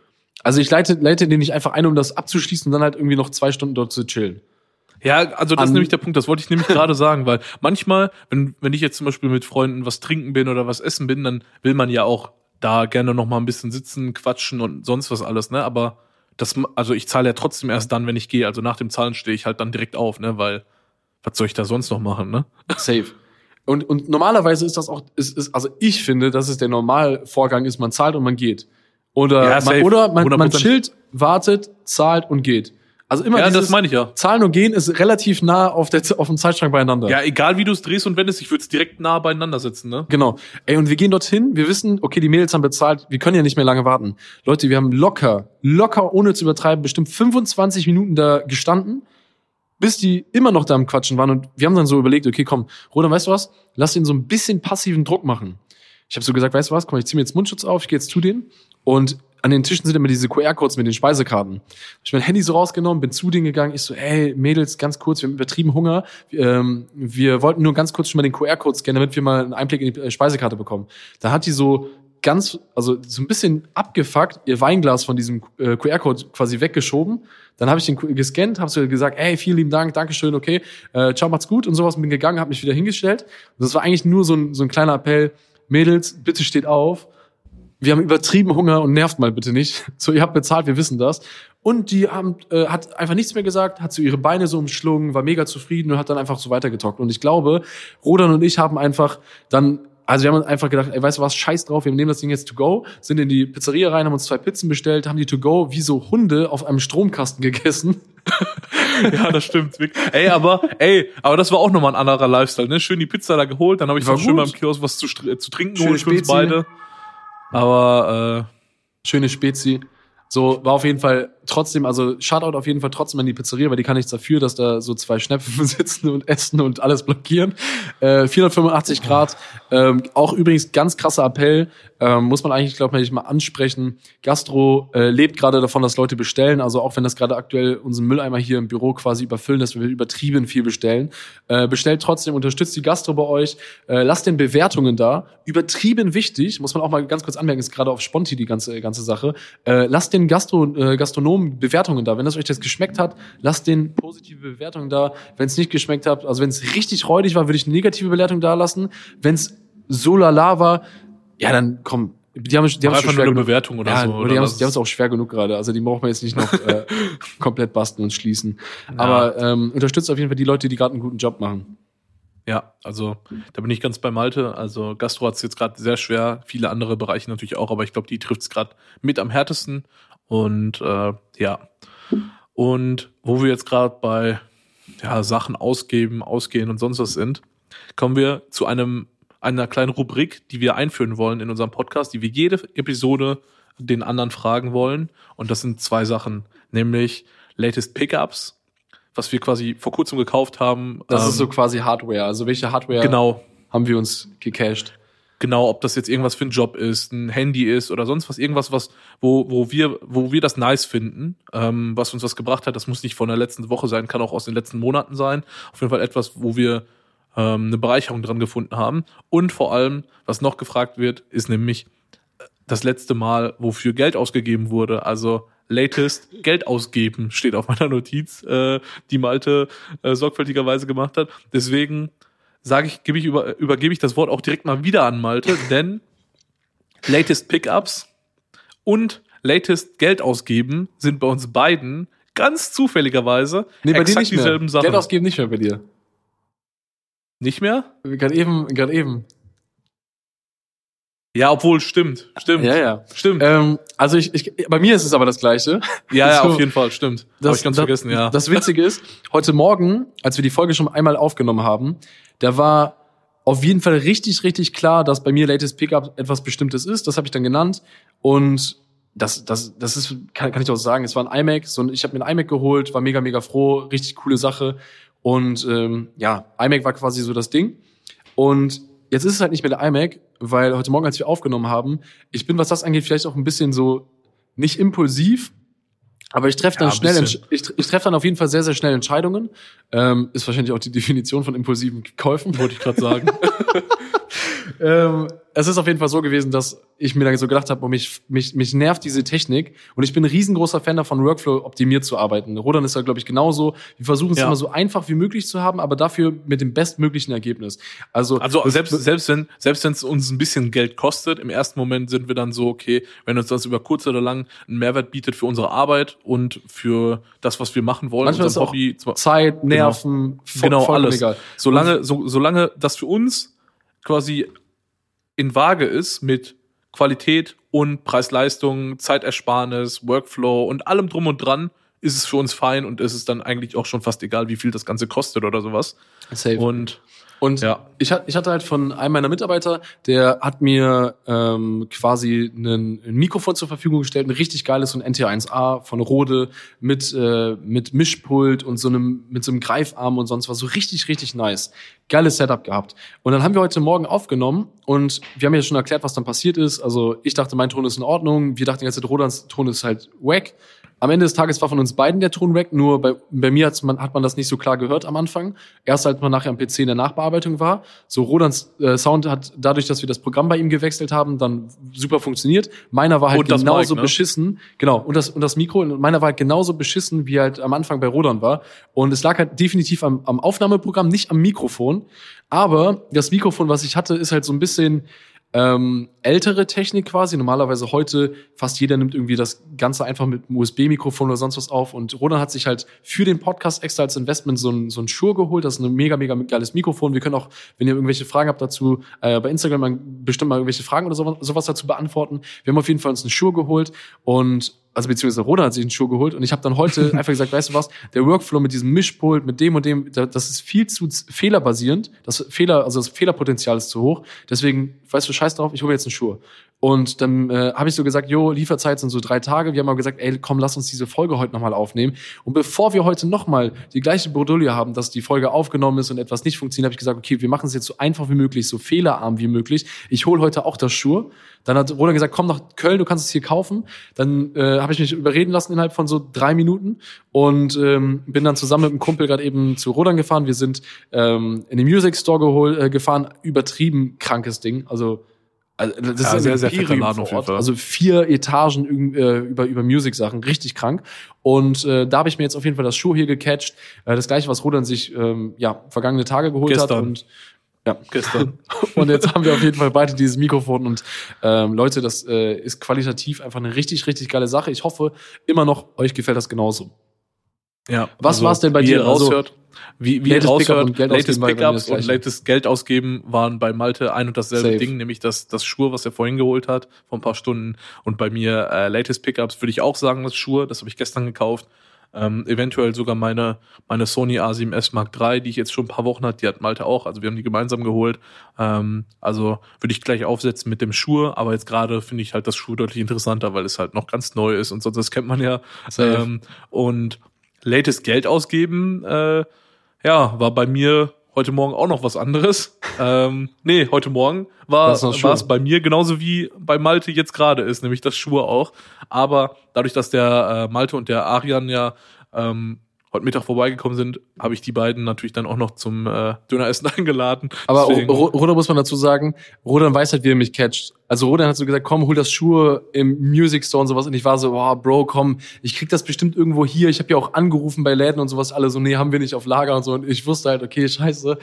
Also ich leite, leite den nicht einfach ein, um das abzuschließen und dann halt irgendwie noch zwei Stunden dort zu chillen. Ja, also das ist nämlich der Punkt, das wollte ich nämlich gerade sagen, weil manchmal, wenn, wenn ich jetzt zum Beispiel mit Freunden was trinken bin oder was essen bin, dann will man ja auch da gerne noch mal ein bisschen sitzen, quatschen und sonst was alles, ne? Aber das, also ich zahle ja trotzdem erst dann, wenn ich gehe. Also nach dem Zahlen stehe ich halt dann direkt auf, ne? Weil was soll ich da sonst noch machen, ne? Safe. Und, und normalerweise ist das auch, ist, ist, also ich finde, dass es der Normalvorgang ist, man zahlt und man geht. Oder, ja, man, oder man, man chillt, wartet, zahlt und geht. Also immer ja, das meine ich ja. Zahlen und Gehen ist relativ nah auf, der, auf dem Zeitstrang beieinander. Ja, egal wie du es drehst und wendest, ich würde es direkt nah beieinander setzen, ne? Genau. Ey, und wir gehen dorthin, wir wissen, okay, die Mädels haben bezahlt, wir können ja nicht mehr lange warten. Leute, wir haben locker, locker, ohne zu übertreiben, bestimmt 25 Minuten da gestanden, bis die immer noch da am Quatschen waren. Und wir haben dann so überlegt, okay, komm, Roland, weißt du was? Lass den so ein bisschen passiven Druck machen. Ich habe so gesagt, weißt du was, komm, ich zieh mir jetzt Mundschutz auf, ich gehe jetzt zu denen und an den Tischen sind immer diese QR-Codes mit den Speisekarten. Ich mein Handy so rausgenommen, bin zu denen gegangen. Ich so, ey, Mädels, ganz kurz, wir haben übertrieben Hunger. Ähm, wir wollten nur ganz kurz schon mal den QR-Code scannen, damit wir mal einen Einblick in die äh, Speisekarte bekommen. Da hat die so ganz, also so ein bisschen abgefuckt, ihr Weinglas von diesem äh, QR-Code quasi weggeschoben. Dann habe ich den gescannt, habe so gesagt, ey, vielen lieben Dank, Dankeschön, okay, äh, ciao, macht's gut und sowas. Bin gegangen, habe mich wieder hingestellt. Und das war eigentlich nur so ein, so ein kleiner Appell, Mädels, bitte steht auf wir haben übertrieben Hunger und nervt mal bitte nicht. So, ihr habt bezahlt, wir wissen das. Und die haben, äh, hat einfach nichts mehr gesagt, hat so ihre Beine so umschlungen, war mega zufrieden und hat dann einfach so weitergetockt. Und ich glaube, Rodan und ich haben einfach dann also wir haben einfach gedacht, ey, weißt du was, scheiß drauf, wir nehmen das Ding jetzt to go, sind in die Pizzeria rein, haben uns zwei Pizzen bestellt, haben die to go wie so Hunde auf einem Stromkasten gegessen. ja, das stimmt. Ey, aber ey, aber das war auch nochmal ein anderer Lifestyle, ne? Schön die Pizza da geholt, dann habe ich so schön beim Kiosk was zu, zu trinken geholt für uns beide. Aber äh, schöne Spezi. So, war auf jeden Fall trotzdem, also Shoutout auf jeden Fall trotzdem an die Pizzeria, weil die kann nichts dafür, dass da so zwei Schnepfen sitzen und essen und alles blockieren. Äh, 485 Grad. Ähm, auch übrigens ganz krasser Appell, ähm, muss man eigentlich, glaube ich, mal ansprechen. Gastro äh, lebt gerade davon, dass Leute bestellen. Also auch wenn das gerade aktuell unseren Mülleimer hier im Büro quasi überfüllen, dass wir übertrieben viel bestellen. Äh, bestellt trotzdem, unterstützt die Gastro bei euch. Äh, lasst den Bewertungen da. Übertrieben wichtig, muss man auch mal ganz kurz anmerken, ist gerade auf Sponti die ganze, ganze Sache. Äh, lasst den Gastro, äh, Gastronomen Bewertungen da. Wenn das euch das geschmeckt hat, lasst den positive Bewertungen da. Wenn es nicht geschmeckt hat, also wenn es richtig räudig war, würde ich eine negative Bewertung da lassen. Wenn es so lala war, ja, dann komm. Die haben, die haben Einfach nur eine Bewertung oder ja, so. oder die haben es auch schwer genug gerade. Also die brauchen wir jetzt nicht noch äh, komplett basteln und schließen. Aber ähm, unterstützt auf jeden Fall die Leute, die gerade einen guten Job machen. Ja, also da bin ich ganz bei Malte. Also Gastro hat es jetzt gerade sehr schwer, viele andere Bereiche natürlich auch, aber ich glaube, die trifft es gerade mit am härtesten. Und äh, ja. Und wo wir jetzt gerade bei ja, Sachen ausgeben, ausgehen und sonst was sind, kommen wir zu einem einer kleinen Rubrik, die wir einführen wollen in unserem Podcast, die wir jede Episode den anderen fragen wollen. Und das sind zwei Sachen, nämlich latest Pickups, was wir quasi vor kurzem gekauft haben. Das Ähm, ist so quasi Hardware. Also welche Hardware genau, haben wir uns gecached? Genau, ob das jetzt irgendwas für ein Job ist, ein Handy ist oder sonst was, irgendwas, was, wo, wo wir, wo wir das nice finden, ähm, was uns was gebracht hat. Das muss nicht von der letzten Woche sein, kann auch aus den letzten Monaten sein. Auf jeden Fall etwas, wo wir ähm, eine Bereicherung dran gefunden haben. Und vor allem, was noch gefragt wird, ist nämlich äh, das letzte Mal, wofür Geld ausgegeben wurde. Also latest Geld ausgeben steht auf meiner Notiz, äh, die Malte äh, sorgfältigerweise gemacht hat. Deswegen sage ich, gebe ich über, übergebe ich das Wort auch direkt mal wieder an Malte, denn latest Pickups und latest Geld ausgeben sind bei uns beiden ganz zufälligerweise Nee, bei dir exakt nicht mehr. dieselben Sachen. Geld ausgeben nicht mehr bei dir. Nicht mehr? Gerade eben, gerade eben. Ja, obwohl, stimmt. Stimmt. Ja, ja. Stimmt. Ähm, also ich, ich, bei mir ist es aber das Gleiche. ja, ja, so, auf jeden Fall, stimmt. Hab ich ganz das, vergessen, ja. Das Witzige ist, heute Morgen, als wir die Folge schon einmal aufgenommen haben, da war auf jeden Fall richtig, richtig klar, dass bei mir Latest Pickup etwas Bestimmtes ist. Das habe ich dann genannt. Und das, das, das ist, kann, kann ich auch sagen, es war ein iMac. So, ein- ich habe mir ein iMac geholt, war mega, mega froh, richtig coole Sache. Und ähm, ja, iMac war quasi so das Ding. Und jetzt ist es halt nicht mehr der iMac, weil heute Morgen, als wir aufgenommen haben, ich bin, was das angeht, vielleicht auch ein bisschen so nicht impulsiv, aber ich treffe dann Ja, schnell, ich, ich treffe dann auf jeden Fall sehr, sehr schnell Entscheidungen. Ähm, ist wahrscheinlich auch die Definition von impulsiven Käufen. Wollte ich gerade sagen. ähm, es ist auf jeden Fall so gewesen, dass ich mir dann so gedacht habe, oh, mich, mich, mich nervt diese Technik und ich bin ein riesengroßer Fan davon, Workflow optimiert zu arbeiten. Rodan ist da, glaube ich, genauso. Wir versuchen es Ja. immer so einfach wie möglich zu haben, aber dafür mit dem bestmöglichen Ergebnis. Also, Also selbst, selbst wenn selbst wenn es uns ein bisschen Geld kostet, im ersten Moment sind wir dann so, okay, wenn uns das über kurz oder lang einen Mehrwert bietet für unsere Arbeit und für das, was wir machen wollen, Manchmal ist auch Hobby, Zeit, Nerven, vo- genau vollkommen alles. egal. Solange, so, solange das für uns quasi in Waage ist mit Qualität und Preis-Leistung, Zeitersparnis, Workflow und allem drum und dran, ist es für uns fein und ist es dann eigentlich auch schon fast egal, wie viel das Ganze kostet oder sowas. Safe. Und Und Ja. ich, ich hatte halt von einem meiner Mitarbeiter, der hat mir ähm, quasi einen, ein Mikrofon zur Verfügung gestellt, ein richtig geiles, so ein NT1A von Rode mit, äh, mit Mischpult und so einem, mit so einem Greifarm und sonst was. So richtig, richtig nice. Geiles Setup gehabt. Und dann haben wir heute Morgen aufgenommen und wir haben ja schon erklärt, was dann passiert ist. Also ich dachte, mein Ton ist in Ordnung. Wir dachten jetzt, Rodans Ton ist halt wack. Am Ende des Tages war von uns beiden der Ton weg, nur bei, bei mir man, hat man das nicht so klar gehört am Anfang. Erst als man nachher am PC in der Nachbearbeitung war. So Rodans äh, Sound hat dadurch, dass wir das Programm bei ihm gewechselt haben, dann super funktioniert. Meiner war halt Und genauso Mic, ne? beschissen. Genau, und das, und das Mikro, und meiner war halt genauso beschissen, wie halt am Anfang bei Rodan war. Und es lag halt definitiv am, am Aufnahmeprogramm, nicht am Mikrofon. Aber das Mikrofon, was ich hatte, ist halt so ein bisschen ähm, ältere Technik quasi. Normalerweise heute fast jeder nimmt irgendwie das Ganze einfach mit einem USB-Mikrofon oder sonst was auf. Und Ronan hat sich halt für den Podcast extra als Investment so ein, so ein Shure geholt. Das ist ein mega, mega geiles Mikrofon. Wir können auch, wenn ihr irgendwelche Fragen habt dazu, äh, bei Instagram bestimmt mal irgendwelche Fragen oder sowas, sowas dazu beantworten. Wir haben auf jeden Fall uns einen Shure geholt und also beziehungsweise Rodan hat sich einen Schuh geholt und ich habe dann heute einfach gesagt, weißt du was, der Workflow mit diesem Mischpult, mit dem und dem, da- das ist viel zu fehlerbasierend, das Fehler, also das Fehlerpotenzial ist zu hoch, deswegen, weißt du, scheiß drauf, ich hole mir jetzt einen Schuh. Und dann äh, habe ich so gesagt, jo, Lieferzeit sind so drei Tage. Wir haben aber gesagt, ey, komm, lass uns diese Folge heute nochmal aufnehmen. Und bevor wir heute nochmal die gleiche Bredouille haben, dass die Folge aufgenommen ist und etwas nicht funktioniert, habe ich gesagt, okay, wir machen es jetzt so einfach wie möglich, so fehlerarm wie möglich. Ich hole heute auch das Schuh. Dann hat Roland gesagt, komm nach Köln, du kannst es hier kaufen. Dann äh, habe ich mich überreden lassen innerhalb von so drei Minuten und ähm, bin dann zusammen mit einem Kumpel gerade eben zu Roland gefahren. Wir sind ähm, in den Music Store geholt, äh, gefahren, übertrieben krankes Ding. Also also das Ja, ist sehr, ein sehr fetter Laden vor Ort. Also vier Etagen äh, über, über Music-Sachen, richtig krank. Und äh, da habe ich mir jetzt auf jeden Fall das Schuh hier gecatcht. Äh, das gleiche, was Roland sich ähm, ja, vergangene Tage geholt hat. Gestern. Und, ja. Gestern. und jetzt haben wir auf jeden Fall beide dieses Mikrofon. Und ähm, Leute, das äh, ist qualitativ einfach eine richtig, richtig geile Sache. Ich hoffe immer noch, euch gefällt das genauso. Ja. Was war's denn bei wie dir? Also, raushört, wie, wie ihr latest raushört, und Geld latest war Pickups und latest Geld ausgeben waren bei Malte ein und dasselbe Safe. Ding, nämlich das, das Schuhe, was er vorhin geholt hat, vor ein paar Stunden. Und bei mir äh, latest Pickups würde ich auch sagen, das Schuhe, das habe ich gestern gekauft. Ähm, eventuell sogar meine, meine Sony A7S Mark III, die ich jetzt schon ein paar Wochen hat, die hat Malte auch, also wir haben die gemeinsam geholt. Ähm, also würde ich gleich aufsetzen mit dem Schuhe, aber jetzt gerade finde ich halt das Schuh deutlich interessanter, weil es halt noch ganz neu ist und sonst das kennt man ja. Ähm, und latest Geld ausgeben, äh, ja, war bei mir heute Morgen auch noch was anderes. ähm, nee, heute Morgen war es bei mir genauso wie bei Malte jetzt gerade ist, nämlich das Schuhe auch. Aber dadurch, dass der äh, Malte und der Arian ja ähm, heute Mittag vorbeigekommen sind, habe ich die beiden natürlich dann auch noch zum äh, Döneressen eingeladen. Aber Rodan muss man dazu sagen, Rodan weiß halt, wie er mich catcht. Also Rodan hat so gesagt, komm, hol das Schuhe im Music Store und sowas. Und ich war so, boah, Bro, komm, ich krieg das bestimmt irgendwo hier. Ich habe ja auch angerufen bei Läden und sowas. Alle so, nee, haben wir nicht auf Lager und so. Und ich wusste halt, okay, scheiße.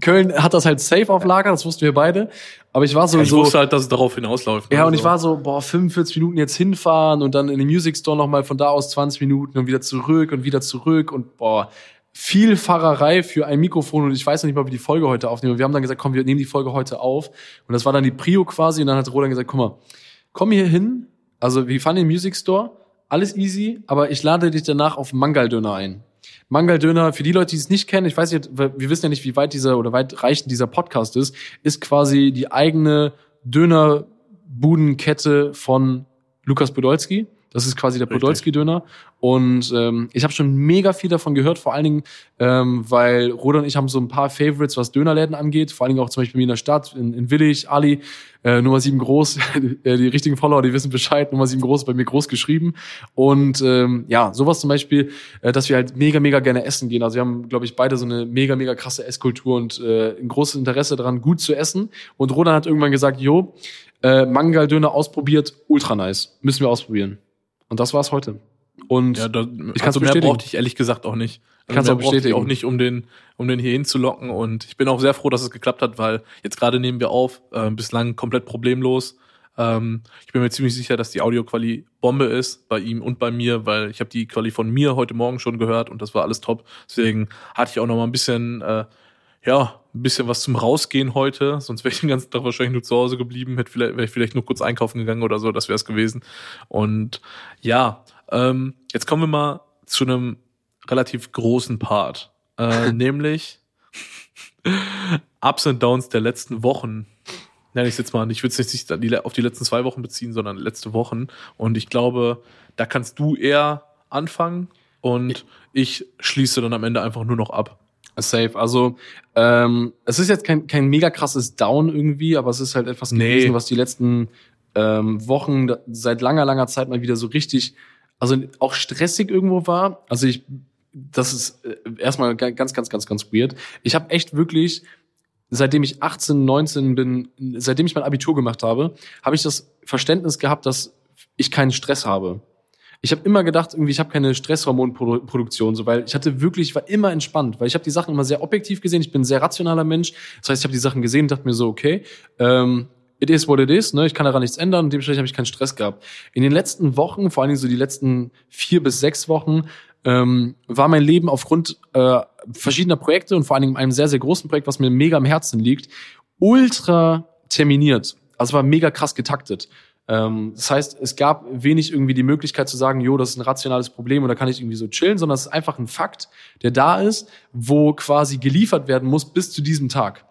Köln hat das halt safe auf Lager, das wussten wir beide. Aber ich war so, ich so wusste halt, dass es darauf hinausläuft. ja, und Also, ich war so, boah, 45 Minuten jetzt hinfahren und dann in den Music Store nochmal von da aus 20 Minuten und wieder zurück und wieder zurück und boah, viel Fahrerei für ein Mikrofon und ich weiß noch nicht mal, wie die Folge heute aufnehmen. Wir haben dann gesagt, komm, wir nehmen die Folge heute auf und das war dann die Prio quasi und dann hat Roland gesagt, guck mal, komm hier hin, also wir fahren in den Music Store, alles easy, aber ich lade dich danach auf Mangaldöner ein. Mangaldöner, für die Leute, die es nicht kennen, ich weiß nicht, wir wissen ja nicht, wie weit dieser oder weit reichend dieser Podcast ist, ist quasi die eigene Dönerbudenkette von Lukas Podolski. Das ist quasi der. Podolski-Döner. Und ähm, ich habe schon mega viel davon gehört, vor allen Dingen, ähm, weil Roda und ich haben so ein paar Favorites, was Dönerläden angeht. Vor allen Dingen auch zum Beispiel bei mir in der Stadt, in, in Willig, Ali, äh, Nummer 7 groß. Äh, die richtigen Follower, die wissen Bescheid. Nummer 7 groß, bei mir groß geschrieben. Und ähm, ja, sowas zum Beispiel, äh, dass wir halt mega, mega gerne essen gehen. Also wir haben, glaube ich, beide so eine mega, mega krasse Esskultur und äh, ein großes Interesse daran, gut zu essen. Und Rodan hat irgendwann gesagt, jo, äh, Mangal-Döner ausprobiert, ultra nice. Müssen wir ausprobieren. Und das war's heute. Und Ja, da, Ich also mehr brauchte ich ehrlich gesagt auch nicht. Also Kannst mehr auch brauchte ich bestätigen. auch nicht, um den, um den hier hinzulocken. Und ich bin auch sehr froh, dass es geklappt hat, weil jetzt gerade nehmen wir auf, äh, bislang komplett problemlos. Ähm, ich bin mir ziemlich sicher, dass die Audioquali Bombe ist bei ihm und bei mir, weil ich habe die Quali von mir heute Morgen schon gehört und das war alles top. Deswegen hatte ich auch noch mal ein bisschen, äh, ja, ein bisschen was zum Rausgehen heute. Sonst wäre ich den ganzen Tag wahrscheinlich nur zu Hause geblieben, hätte vielleicht, wäre ich vielleicht nur kurz einkaufen gegangen oder so, das wäre es gewesen. Und ja, ähm, jetzt kommen wir mal zu einem relativ großen Part, äh, nämlich Ups und Downs der letzten Wochen. Nenne ich es jetzt mal. Ich würde es nicht auf die letzten zwei Wochen beziehen, sondern letzte Wochen. Und ich glaube, da kannst du eher anfangen und ich schließe dann am Ende einfach nur noch ab. Safe. Also ähm, es ist jetzt kein, kein mega krasses Down irgendwie, aber es ist halt etwas Nee. gewesen, was die letzten ähm, Wochen da, seit langer, langer Zeit mal wieder so richtig, also auch stressig irgendwo war. Also ich, das ist äh, erstmal ga- ganz, ganz, ganz, ganz weird. Ich habe echt wirklich, seitdem ich 18, 19 bin, seitdem ich mein Abitur gemacht habe, habe ich das Verständnis gehabt, dass ich keinen Stress habe. Ich habe immer gedacht, irgendwie, ich habe keine Stresshormonproduktion, so, weil ich hatte wirklich, ich war immer entspannt, weil ich habe die Sachen immer sehr objektiv gesehen. Ich bin ein sehr rationaler Mensch. Das heißt, ich habe die Sachen gesehen und dachte mir so, okay, ähm, it is what it is, ne? Ich kann daran nichts ändern und dementsprechend habe ich keinen Stress gehabt. In den letzten Wochen, vor allen Dingen so die letzten vier bis sechs Wochen, ähm, war mein Leben aufgrund äh, verschiedener Projekte und vor allen Dingen einem sehr, sehr großen Projekt, was mir mega am Herzen liegt, ultra terminiert. Also war mega krass getaktet. Ähm, das heißt, es gab wenig irgendwie die Möglichkeit zu sagen, jo, das ist ein rationales Problem da kann ich irgendwie so chillen, sondern es ist einfach ein Fakt, der da ist, wo quasi geliefert werden muss bis zu diesem Tag.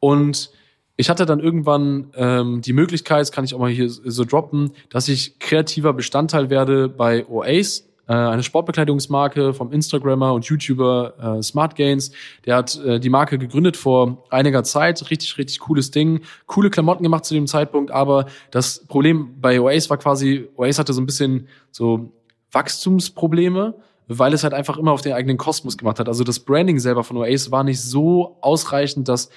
Und ich hatte dann irgendwann ähm, die Möglichkeit, das kann ich auch mal hier so droppen, dass ich kreativer Bestandteil werde bei äh, eine Sportbekleidungsmarke vom Instagrammer und YouTuber äh, Smart Gains. Der hat äh, die Marke gegründet vor einiger Zeit. Richtig, richtig cooles Ding. Coole Klamotten gemacht zu dem Zeitpunkt, aber das Problem bei Oace war quasi, Oace hatte so ein bisschen so Wachstumsprobleme weil es halt einfach immer auf den eigenen Kosmos gemacht hat. Also das Branding selber von Oace war nicht so ausreichend, dass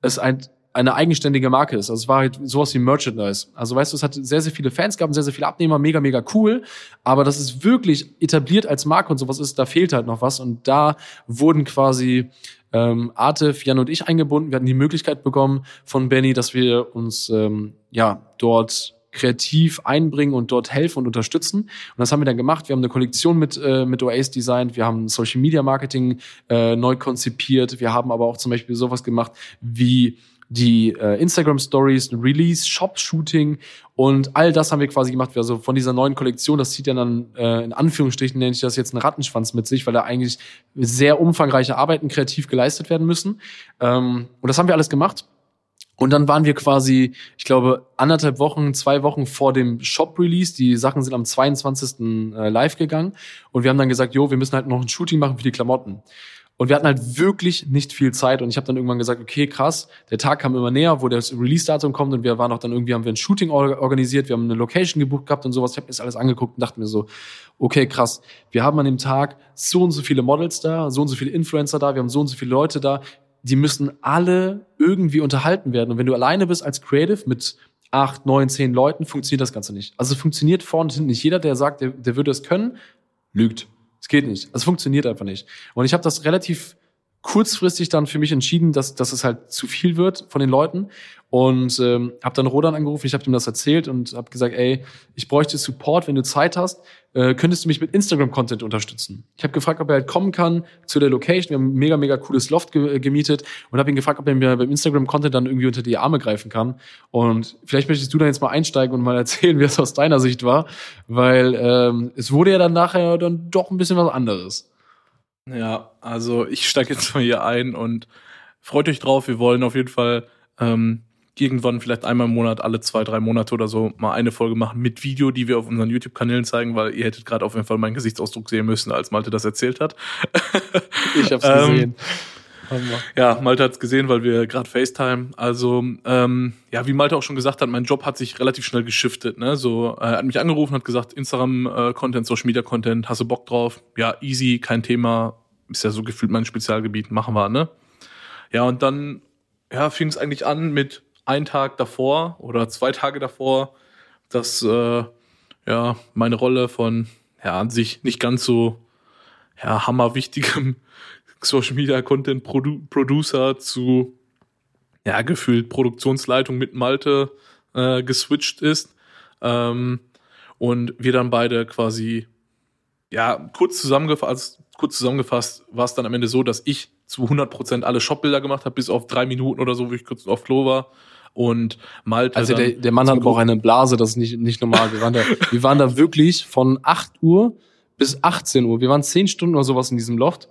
es ein, eine eigenständige Marke ist. Also es war halt sowas wie Merchandise. Also weißt du, es hat sehr, sehr viele Fans gehabt, sehr, sehr viele Abnehmer, mega, mega cool. Aber dass es wirklich etabliert als Marke und sowas ist, da fehlt halt noch was. Und da wurden quasi ähm, Artif, Jan und ich eingebunden. Wir hatten die Möglichkeit bekommen von Benny, dass wir uns ähm, ja dort kreativ einbringen und dort helfen und unterstützen. Und das haben wir dann gemacht. Wir haben eine Kollektion mit, äh, mit Oasis designt. Wir haben Social Media Marketing äh, neu konzipiert. Wir haben aber auch zum Beispiel sowas gemacht wie die äh, Instagram Stories, ein Release, Shop Shooting und all das haben wir quasi gemacht. Also von dieser neuen Kollektion, das zieht ja dann äh, in Anführungsstrichen nenne ich das jetzt einen Rattenschwanz mit sich, weil da eigentlich sehr umfangreiche Arbeiten kreativ geleistet werden müssen. Ähm, und das haben wir alles gemacht. Und dann waren wir quasi, ich glaube, anderthalb Wochen, zwei Wochen vor dem Shop-Release. Die Sachen sind am 22. Äh, live gegangen. Und wir haben dann gesagt, jo, wir müssen halt noch ein Shooting machen für die Klamotten. Und wir hatten halt wirklich nicht viel Zeit. Und ich habe dann irgendwann gesagt, okay, krass, der Tag kam immer näher, wo das Release-Datum kommt. Und wir waren auch dann irgendwie, haben wir ein Shooting organisiert, wir haben eine Location gebucht gehabt und sowas. Ich habe mir das alles angeguckt und dachte mir so, okay, krass, wir haben an dem Tag so und so viele Models da, so und so viele Influencer da, wir haben so und so viele Leute da. Die müssen alle irgendwie unterhalten werden. Und wenn du alleine bist als Creative mit acht, neun, zehn Leuten, funktioniert das Ganze nicht. Also funktioniert vorne und hinten nicht. Jeder, der sagt, der, der würde es können, lügt. Es geht nicht. Es funktioniert einfach nicht. Und ich habe das relativ kurzfristig dann für mich entschieden, dass, dass es halt zu viel wird von den Leuten und ähm, habe dann Rodan angerufen, ich habe ihm das erzählt und habe gesagt, ey, ich bräuchte Support, wenn du Zeit hast, äh, könntest du mich mit Instagram-Content unterstützen? Ich habe gefragt, ob er halt kommen kann zu der Location, wir haben ein mega, mega cooles Loft ge gemietet und habe ihn gefragt, ob er mir beim Instagram-Content dann irgendwie unter die Arme greifen kann und vielleicht möchtest du da jetzt mal einsteigen und mal erzählen, wie es aus deiner Sicht war, weil ähm, es wurde ja dann nachher dann doch ein bisschen was anderes. Ja, also ich steige jetzt mal hier ein und freut euch drauf. Wir wollen auf jeden Fall ähm, irgendwann vielleicht einmal im Monat, alle zwei, drei Monate oder so, mal eine Folge machen mit Video, die wir auf unseren YouTube-Kanälen zeigen, weil ihr hättet gerade auf jeden Fall meinen Gesichtsausdruck sehen müssen, als Malte das erzählt hat. Ich hab's gesehen. Ähm, ja, Malte hat's gesehen, weil wir gerade FaceTime. Also, ähm, ja, wie Malte auch schon gesagt hat, mein Job hat sich relativ schnell geschiftet. Ne? So, er hat mich angerufen, hat gesagt, Instagram-Content, Social Media-Content, hast du Bock drauf? Ja, easy, kein Thema. Ist ja so gefühlt mein Spezialgebiet, machen wir, ne? Ja, und dann ja, fing es eigentlich an mit ein Tag davor oder zwei Tage davor, dass äh, ja meine Rolle von ja an sich nicht ganz so ja hammerwichtigem Social Media Content Produ Producer zu ja gefühlt Produktionsleitung mit Malte äh, geswitcht ist ähm, und wir dann beide quasi ja kurz zusammengefasst kurz zusammengefasst war es dann am Ende so, dass ich zu 100% alle Shopbilder gemacht habe, bis auf drei Minuten oder so, wo ich kurz auf Klo war und Malte. Also der, der Mann hat auch eine Blase, das ist nicht, nicht normal. Wir waren, da, wir waren da wirklich von 8 Uhr bis 18 Uhr. Wir waren 10 Stunden oder sowas in diesem Loft.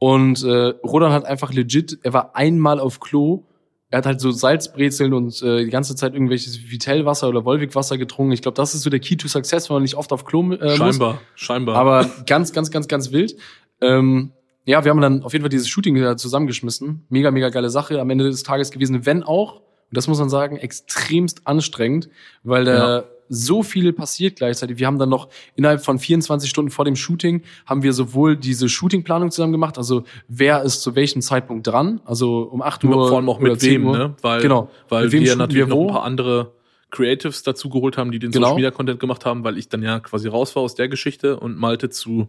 Und äh, Rodan hat einfach legit, er war einmal auf Klo. Er hat halt so Salzbrezeln und äh, die ganze Zeit irgendwelches Vitellwasser oder Wolwig-Wasser getrunken. Ich glaube, das ist so der Key to Success, wenn man nicht oft auf Klo äh, Scheinbar, muss. scheinbar. Aber ganz, ganz, ganz, ganz wild. Ähm, ja, wir haben dann auf jeden Fall dieses Shooting zusammengeschmissen. Mega, mega geile Sache am Ende des Tages gewesen, wenn auch und das muss man sagen, extremst anstrengend, weil da ja. So viel passiert gleichzeitig. Wir haben dann noch innerhalb von 24 Stunden vor dem Shooting haben wir sowohl diese Shootingplanung zusammen gemacht, also wer ist zu welchem Zeitpunkt dran, also um 8 Uhr. Vor allem auch mit wem, Uhr. ne? Weil, genau. Weil wir natürlich wir noch ein paar andere Creatives dazu geholt haben, die den genau. Social Media Content gemacht haben, weil ich dann ja quasi raus war aus der Geschichte und Malte zu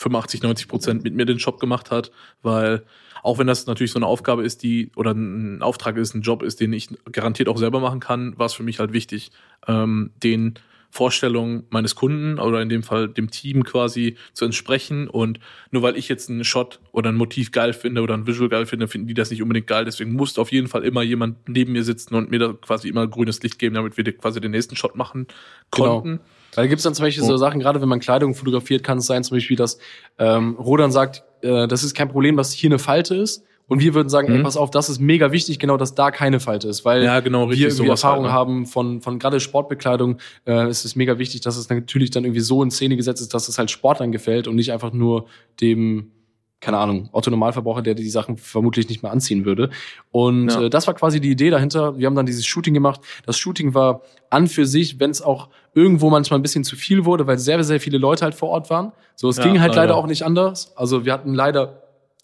85, 90 Prozent mit mir den Shop gemacht hat, weil auch wenn das natürlich so eine Aufgabe ist, die oder ein Auftrag ist, ein Job ist, den ich garantiert auch selber machen kann, war es für mich halt wichtig, ähm, den Vorstellungen meines Kunden oder in dem Fall dem Team quasi zu entsprechen. Und nur weil ich jetzt einen Shot oder ein Motiv geil finde oder ein Visual geil finde, finden die das nicht unbedingt geil. Deswegen musste auf jeden Fall immer jemand neben mir sitzen und mir da quasi immer grünes Licht geben, damit wir quasi den nächsten Shot machen genau. konnten. Genau. Weil da gibt's dann zum Beispiel oh. so Sachen, gerade wenn man Kleidung fotografiert, kann es sein, zum Beispiel, dass ähm, Rodan sagt, äh, das ist kein Problem, dass hier eine Falte ist Und wir würden sagen, Mhm. ey, pass auf, das ist mega wichtig, genau, dass da keine Falte ist, weil Ja, genau, richtig, wir irgendwie sowas Erfahrung halt, ne? haben von, von gerade Sportbekleidung, äh, ist es mega wichtig, dass es natürlich dann irgendwie so in Szene gesetzt ist, dass es halt Sportlern gefällt und nicht einfach nur dem, keine Ahnung, Otto-Normalverbraucher, der die Sachen vermutlich nicht mehr anziehen würde. Und Ja. äh, das war quasi die Idee dahinter. Wir haben dann dieses Shooting gemacht. Das Shooting war an für sich, wenn es auch irgendwo manchmal ein bisschen zu viel wurde, weil sehr, sehr viele Leute halt vor Ort waren. So, es Ja, ging halt leider leider. auch nicht anders. Also wir hatten leider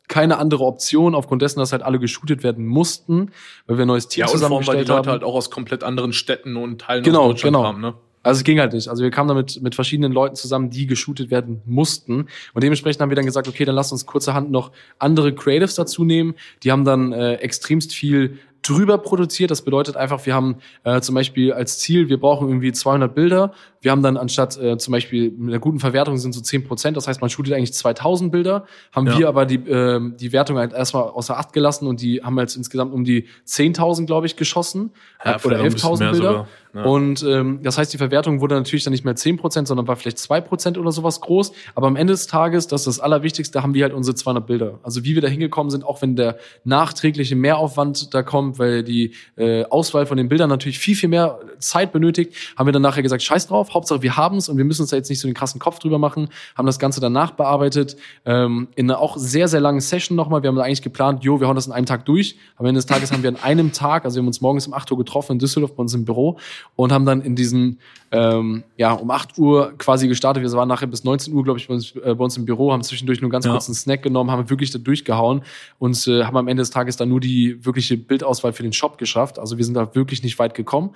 keine andere Option, aufgrund dessen, dass halt alle geshootet werden mussten, weil wir ein neues Team Ja, und vor allem, weil die zusammengestellt Leute haben. halt auch aus komplett anderen Städten und Teilen Genau, aus Deutschland genau. kamen, ne? Also es ging halt nicht. Also wir kamen damit mit verschiedenen Leuten zusammen, die geshootet werden mussten. Und dementsprechend haben wir dann gesagt, okay, dann lasst uns kurzerhand noch andere Creatives dazu nehmen. Die haben dann äh, extremst viel drüber produziert. Das bedeutet einfach, wir haben äh, zum Beispiel als Ziel, wir brauchen irgendwie 200 Bilder. Wir haben dann anstatt äh, zum Beispiel mit einer guten Verwertung sind so 10 Prozent. Das heißt, man shootet eigentlich 2000 Bilder. Haben Ja. wir aber die, äh, die Wertung halt erstmal außer Acht gelassen und die haben jetzt insgesamt um die 10.000, glaube ich, geschossen. Ja, oder vielleicht auch ein bisschen 11.000 mehr Bilder. Ja. Und ähm, das heißt, die Verwertung wurde natürlich dann nicht mehr 10%, sondern war vielleicht 2% oder sowas groß. Aber am Ende des Tages, das ist das Allerwichtigste, haben wir halt unsere 200 Bilder. Also wie wir da hingekommen sind, auch wenn der nachträgliche Mehraufwand da kommt, weil die äh, Auswahl von den Bildern natürlich viel, viel mehr Zeit benötigt, haben wir dann nachher gesagt, scheiß drauf, Hauptsache wir haben es und wir müssen uns da jetzt nicht so den krassen Kopf drüber machen, haben das Ganze danach bearbeitet, ähm, in einer auch sehr, sehr langen Session nochmal. Wir haben eigentlich geplant, jo, wir hauen das in einem Tag durch. Am Ende des Tages haben wir an einem Tag, also wir haben uns morgens um 8 Uhr getroffen in Düsseldorf bei uns im Büro und haben dann in diesen, ähm, ja, um 8 Uhr quasi gestartet. Wir waren nachher bis 19 Uhr, glaube ich, bei uns, äh, bei uns im Büro, haben zwischendurch nur ganz Ja. kurz einen Snack genommen, haben wirklich da durchgehauen und äh, haben am Ende des Tages dann nur die wirkliche Bildauswahl für den Shop geschafft. Also wir sind da wirklich nicht weit gekommen.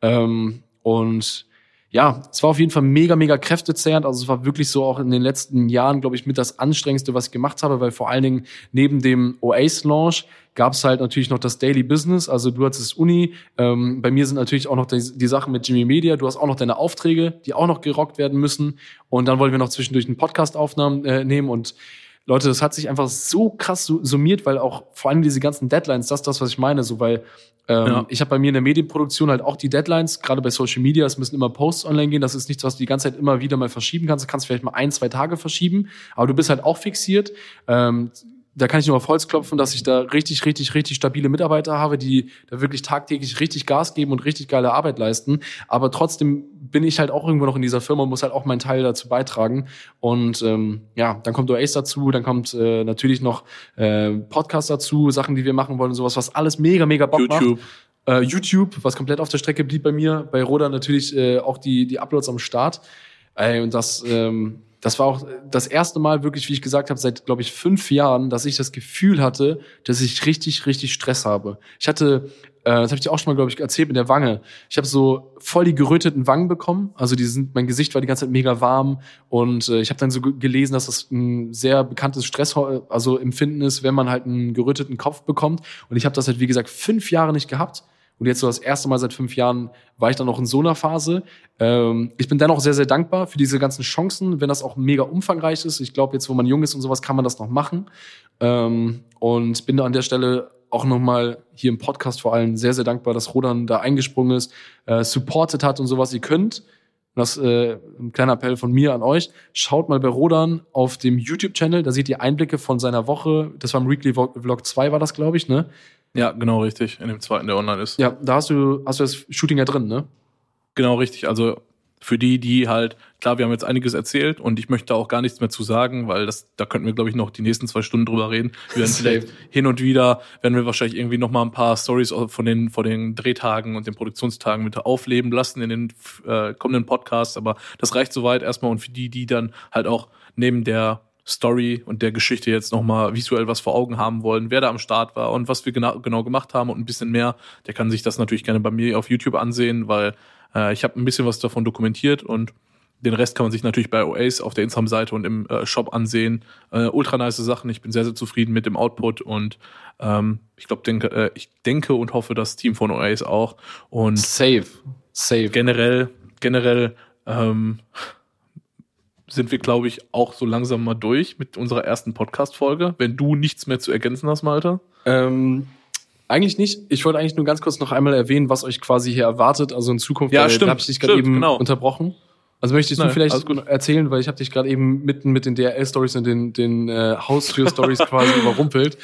Ähm, und ja, es war auf jeden Fall mega, mega kräftezehrend. Also es war wirklich so auch in den letzten Jahren, glaube ich, mit das Anstrengendste, was ich gemacht habe, weil vor allen Dingen neben dem Oasis-Launch gab es halt natürlich noch das Daily Business. Also du hattest Uni. Ähm, bei mir sind natürlich auch noch die, die Sachen mit Jimmy Media. Du hast auch noch deine Aufträge, die auch noch gerockt werden müssen. Und dann wollen wir noch zwischendurch einen Podcast-Aufnahmen äh, nehmen und Leute, das hat sich einfach so krass su- summiert, weil auch vor allem diese ganzen Deadlines, das ist das, was ich meine, so weil ähm, Ja. ich habe bei mir in der Medienproduktion halt auch die Deadlines, gerade bei Social Media, es müssen immer Posts online gehen, das ist nichts, was du die ganze Zeit immer wieder mal verschieben kannst, du kannst vielleicht mal ein, zwei Tage verschieben, aber du bist halt auch fixiert. Ähm, da kann ich nur auf Holz klopfen, dass ich da richtig, richtig, richtig stabile Mitarbeiter habe, die da wirklich tagtäglich richtig Gas geben und richtig geile Arbeit leisten. Aber trotzdem bin ich halt auch irgendwo noch in dieser Firma und muss halt auch meinen Teil dazu beitragen. Und ähm, ja, dann kommt Oace dazu, dann kommt äh, natürlich noch äh, Podcast dazu, Sachen, die wir machen wollen und sowas, was alles mega, mega Bock macht. YouTube. Äh, YouTube, was komplett auf der Strecke blieb bei mir. Bei Roda natürlich äh, auch die, die Uploads am Start. Ey, und das, ähm, das war auch das erste Mal wirklich, wie ich gesagt habe, seit, glaube ich, fünf Jahren, dass ich das Gefühl hatte, dass ich richtig, richtig Stress habe. Ich hatte, äh, das habe ich dir auch schon mal, glaube ich, erzählt mit der Wange. Ich habe so voll die geröteten Wangen bekommen. Also die sind, mein Gesicht war die ganze Zeit mega warm. Und äh, ich habe dann so ge- gelesen, dass das ein sehr bekanntes Stress, also Empfinden ist, wenn man halt einen geröteten Kopf bekommt. Und ich habe das halt, wie gesagt, fünf Jahre nicht gehabt. Und jetzt so das erste Mal seit fünf Jahren war ich dann noch in so einer Phase. Ähm, ich bin dennoch sehr, sehr dankbar für diese ganzen Chancen, wenn das auch mega umfangreich ist. Ich glaube, jetzt, wo man jung ist und sowas, kann man das noch machen. Ähm, und bin da an der Stelle auch nochmal hier im Podcast vor allem sehr, sehr dankbar, dass Rodan da eingesprungen ist, äh, supported hat und sowas. Ihr könnt, das äh, ein kleiner Appell von mir an euch, schaut mal bei Rodan auf dem YouTube-Channel, da seht ihr Einblicke von seiner Woche. Das war im Weekly Vlog 2 war das, glaube ich, ne? Ja, genau richtig. In dem zweiten, der online ist. Ja, da hast du, hast du das Shooting ja drin, ne? Genau richtig. Also für die, die halt, klar, wir haben jetzt einiges erzählt und ich möchte auch gar nichts mehr zu sagen, weil das, da könnten wir, glaube ich, noch die nächsten zwei Stunden drüber reden. Wir werden vielleicht hin und wieder, werden wir wahrscheinlich irgendwie noch mal ein paar Stories von den, von den Drehtagen und den Produktionstagen mit aufleben lassen in den äh, kommenden Podcasts, aber das reicht soweit erstmal und für die, die dann halt auch neben der Story und der Geschichte jetzt nochmal visuell was vor Augen haben wollen, wer da am Start war und was wir genau, genau gemacht haben und ein bisschen mehr, der kann sich das natürlich gerne bei mir auf YouTube ansehen, weil äh, ich habe ein bisschen was davon dokumentiert und den Rest kann man sich natürlich bei Oace auf der Instagram-Seite und im äh, Shop ansehen. Äh, ultra nice Sachen. Ich bin sehr, sehr zufrieden mit dem Output und ähm, ich glaube, denke, äh, ich denke und hoffe, das Team von Oace auch. Und Safe. Safe. generell, generell ähm, sind wir, glaube ich, auch so langsam mal durch mit unserer ersten Podcast-Folge. Wenn du nichts mehr zu ergänzen hast, Malte. Ähm, eigentlich nicht. Ich wollte eigentlich nur ganz kurz noch einmal erwähnen, was euch quasi hier erwartet. Also in Zukunft, Ja, habe ich dich gerade eben genau. unterbrochen. Also möchtest du Nein, vielleicht erzählen, weil ich habe dich gerade eben mitten mit den DRL-Stories und den, den äh, Haustür-Stories quasi überrumpelt.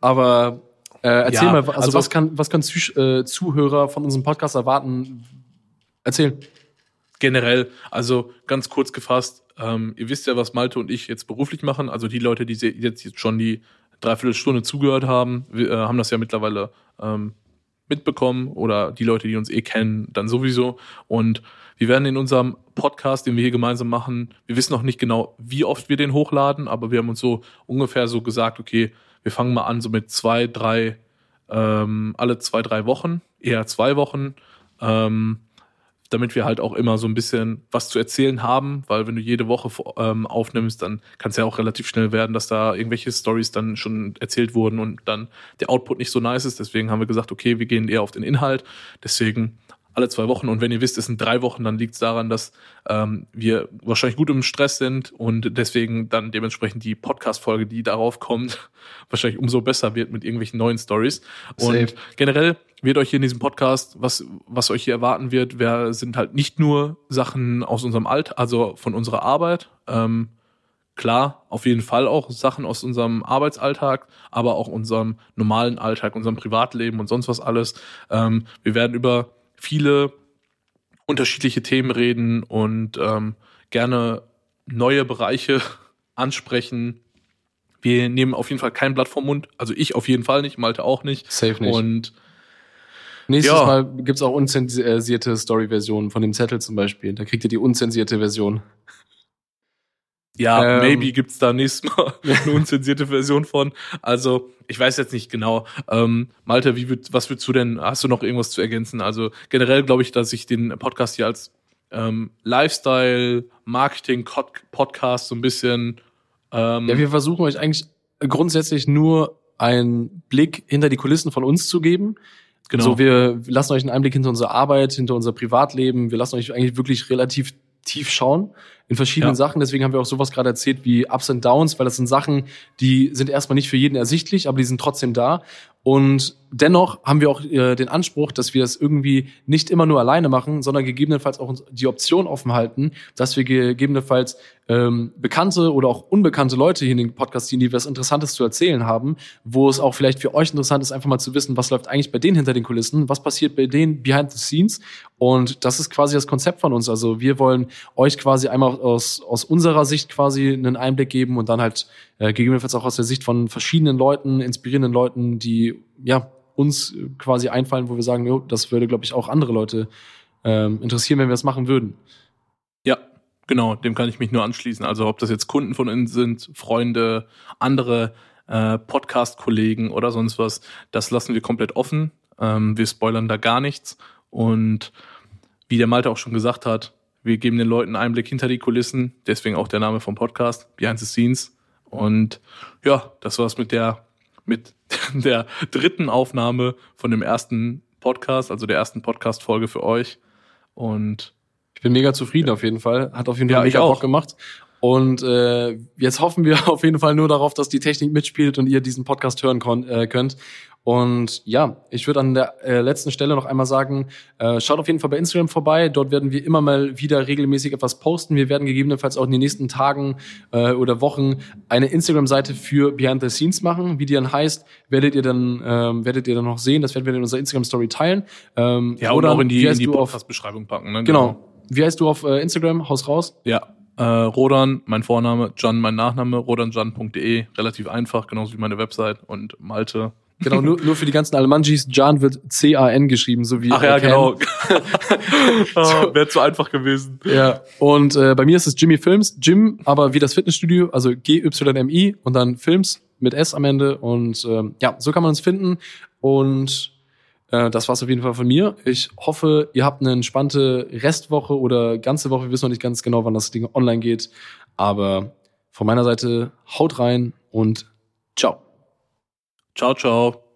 Aber äh, erzähl Ja, mal, also, also- was kann, was können Zuh äh, Zuhörer von unserem Podcast erwarten? Erzähl. Generell, also ganz kurz gefasst, ähm, ihr wisst ja, was Malte und ich jetzt beruflich machen. Also die Leute, die jetzt schon die Dreiviertelstunde zugehört haben, wir, äh, haben das ja mittlerweile ähm, mitbekommen oder die Leute, die uns eh kennen, dann sowieso. Und wir werden in unserem Podcast, den wir hier gemeinsam machen, wir wissen noch nicht genau, wie oft wir den hochladen, aber wir haben uns so ungefähr so gesagt, okay, wir fangen mal an so mit zwei, drei, ähm, alle zwei, drei Wochen, eher zwei Wochen. Ähm, damit wir halt auch immer so ein bisschen was zu erzählen haben, weil wenn du jede Woche ähm, aufnimmst, dann kann es ja auch relativ schnell werden, dass da irgendwelche Stories dann schon erzählt wurden und dann der Output nicht so nice ist. Deswegen haben wir gesagt, okay, wir gehen eher auf den Inhalt. Deswegen alle zwei Wochen. Und wenn ihr wisst, es sind drei Wochen, dann liegt es daran, dass ähm, wir wahrscheinlich gut im Stress sind und deswegen dann dementsprechend die Podcast-Folge, die darauf kommt, wahrscheinlich umso besser wird mit irgendwelchen neuen Stories. Und generell wird euch hier in diesem Podcast, was, was euch hier erwarten wird, wer sind halt nicht nur Sachen aus unserem Alt, also von unserer Arbeit, ähm, klar, auf jeden Fall auch Sachen aus unserem Arbeitsalltag, aber auch unserem normalen Alltag, unserem Privatleben und sonst was alles. Ähm, wir werden über viele unterschiedliche Themen reden und ähm, gerne neue Bereiche ansprechen. Wir nehmen auf jeden Fall kein Blatt vom Mund, also ich auf jeden Fall nicht, Malte auch nicht. Safe nicht. Und Nächstes Ja. Mal gibt's auch unzensierte Story-Versionen von dem Zettel zum Beispiel. Da kriegt ihr die unzensierte Version. Ja, Ähm. maybe gibt's da nächstes Mal eine unzensierte Version von. Also, ich weiß jetzt nicht genau. Ähm, Malte, wie würd, was würdest du denn, hast du noch irgendwas zu ergänzen? Also generell glaube ich, dass ich den Podcast hier als ähm, Lifestyle-Marketing-Podcast so ein bisschen ähm, Ja, wir versuchen euch eigentlich grundsätzlich nur einen Blick hinter die Kulissen von uns zu geben. genau. So, wir lassen euch einen Einblick hinter unsere Arbeit, hinter unser Privatleben. Wir lassen euch eigentlich wirklich relativ tief schauen in verschiedenen Ja. Sachen. Deswegen haben wir auch sowas gerade erzählt wie Ups and Downs, weil das sind Sachen, die sind erstmal nicht für jeden ersichtlich, aber die sind trotzdem da. Und dennoch haben wir auch äh, den Anspruch, dass wir das irgendwie nicht immer nur alleine machen, sondern gegebenenfalls auch die Option offen halten, dass wir gegebenenfalls ähm, bekannte oder auch unbekannte Leute hier in den Podcast ziehen, die was Interessantes zu erzählen haben, wo es auch vielleicht für euch interessant ist, einfach mal zu wissen, was läuft eigentlich bei denen hinter den Kulissen, was passiert bei denen behind the scenes. Und das ist quasi das Konzept von uns. Also wir wollen euch quasi einmal aus, aus unserer Sicht quasi einen Einblick geben und dann halt äh, gegebenenfalls auch aus der Sicht von verschiedenen Leuten, inspirierenden Leuten, die ja uns quasi einfallen, wo wir sagen, jo, das würde, glaube ich, auch andere Leute ähm, interessieren, wenn wir das machen würden. Ja, genau, dem kann ich mich nur anschließen. Also ob das jetzt Kunden von uns sind, Freunde, andere äh, Podcast-Kollegen oder sonst was, das lassen wir komplett offen. Ähm, wir spoilern da gar nichts. Und wie der Malte auch schon gesagt hat, wir geben den Leuten einen Einblick hinter die Kulissen, deswegen auch der Name vom Podcast, Behind the Scenes. Und ja, das war's mit der, mit der dritten Aufnahme von dem ersten Podcast, also der ersten Podcast-Folge für euch. Und Ich bin mega zufrieden auf jeden Fall. Hat auf jeden Fall Ja, mega auch. Bock gemacht. Und äh, jetzt hoffen wir auf jeden Fall nur darauf, dass die Technik mitspielt und ihr diesen Podcast hören kon äh, könnt. Und ja, ich würde an der äh, letzten Stelle noch einmal sagen, äh, schaut auf jeden Fall bei Instagram vorbei. Dort werden wir immer mal wieder regelmäßig etwas posten. Wir werden gegebenenfalls auch in den nächsten Tagen äh, oder Wochen eine Instagram-Seite für Behind the Scenes machen. Wie die dann heißt, werdet ihr dann ähm, werdet ihr dann noch sehen. Das werden wir in unserer Instagram-Story teilen. Ähm, ja, Rodan, auch in die, in die Podcast-Beschreibung packen. Ne? Genau. Wie heißt du auf äh, Instagram? Haus raus. Ja, äh, Rodan, mein Vorname, John, mein Nachname, rodanjan.de, relativ einfach, genauso wie meine Website und Malte. Genau, nur, nur für die ganzen Almanjis. Jan wird C-A-N geschrieben, so wie Ach ja, genau. oh, Wäre zu einfach gewesen. Ja, und äh, bei mir ist es Jimmy Films. Jim, aber wie das Fitnessstudio, also G-Y-M-I und dann Films mit S am Ende. Und ähm, ja, so kann man uns finden. Und äh, das war's auf jeden Fall von mir. Ich hoffe, ihr habt eine entspannte Restwoche oder ganze Woche. Wir wissen noch nicht ganz genau, wann das Ding online geht. Aber von meiner Seite haut rein und ciao. Ciao, ciao.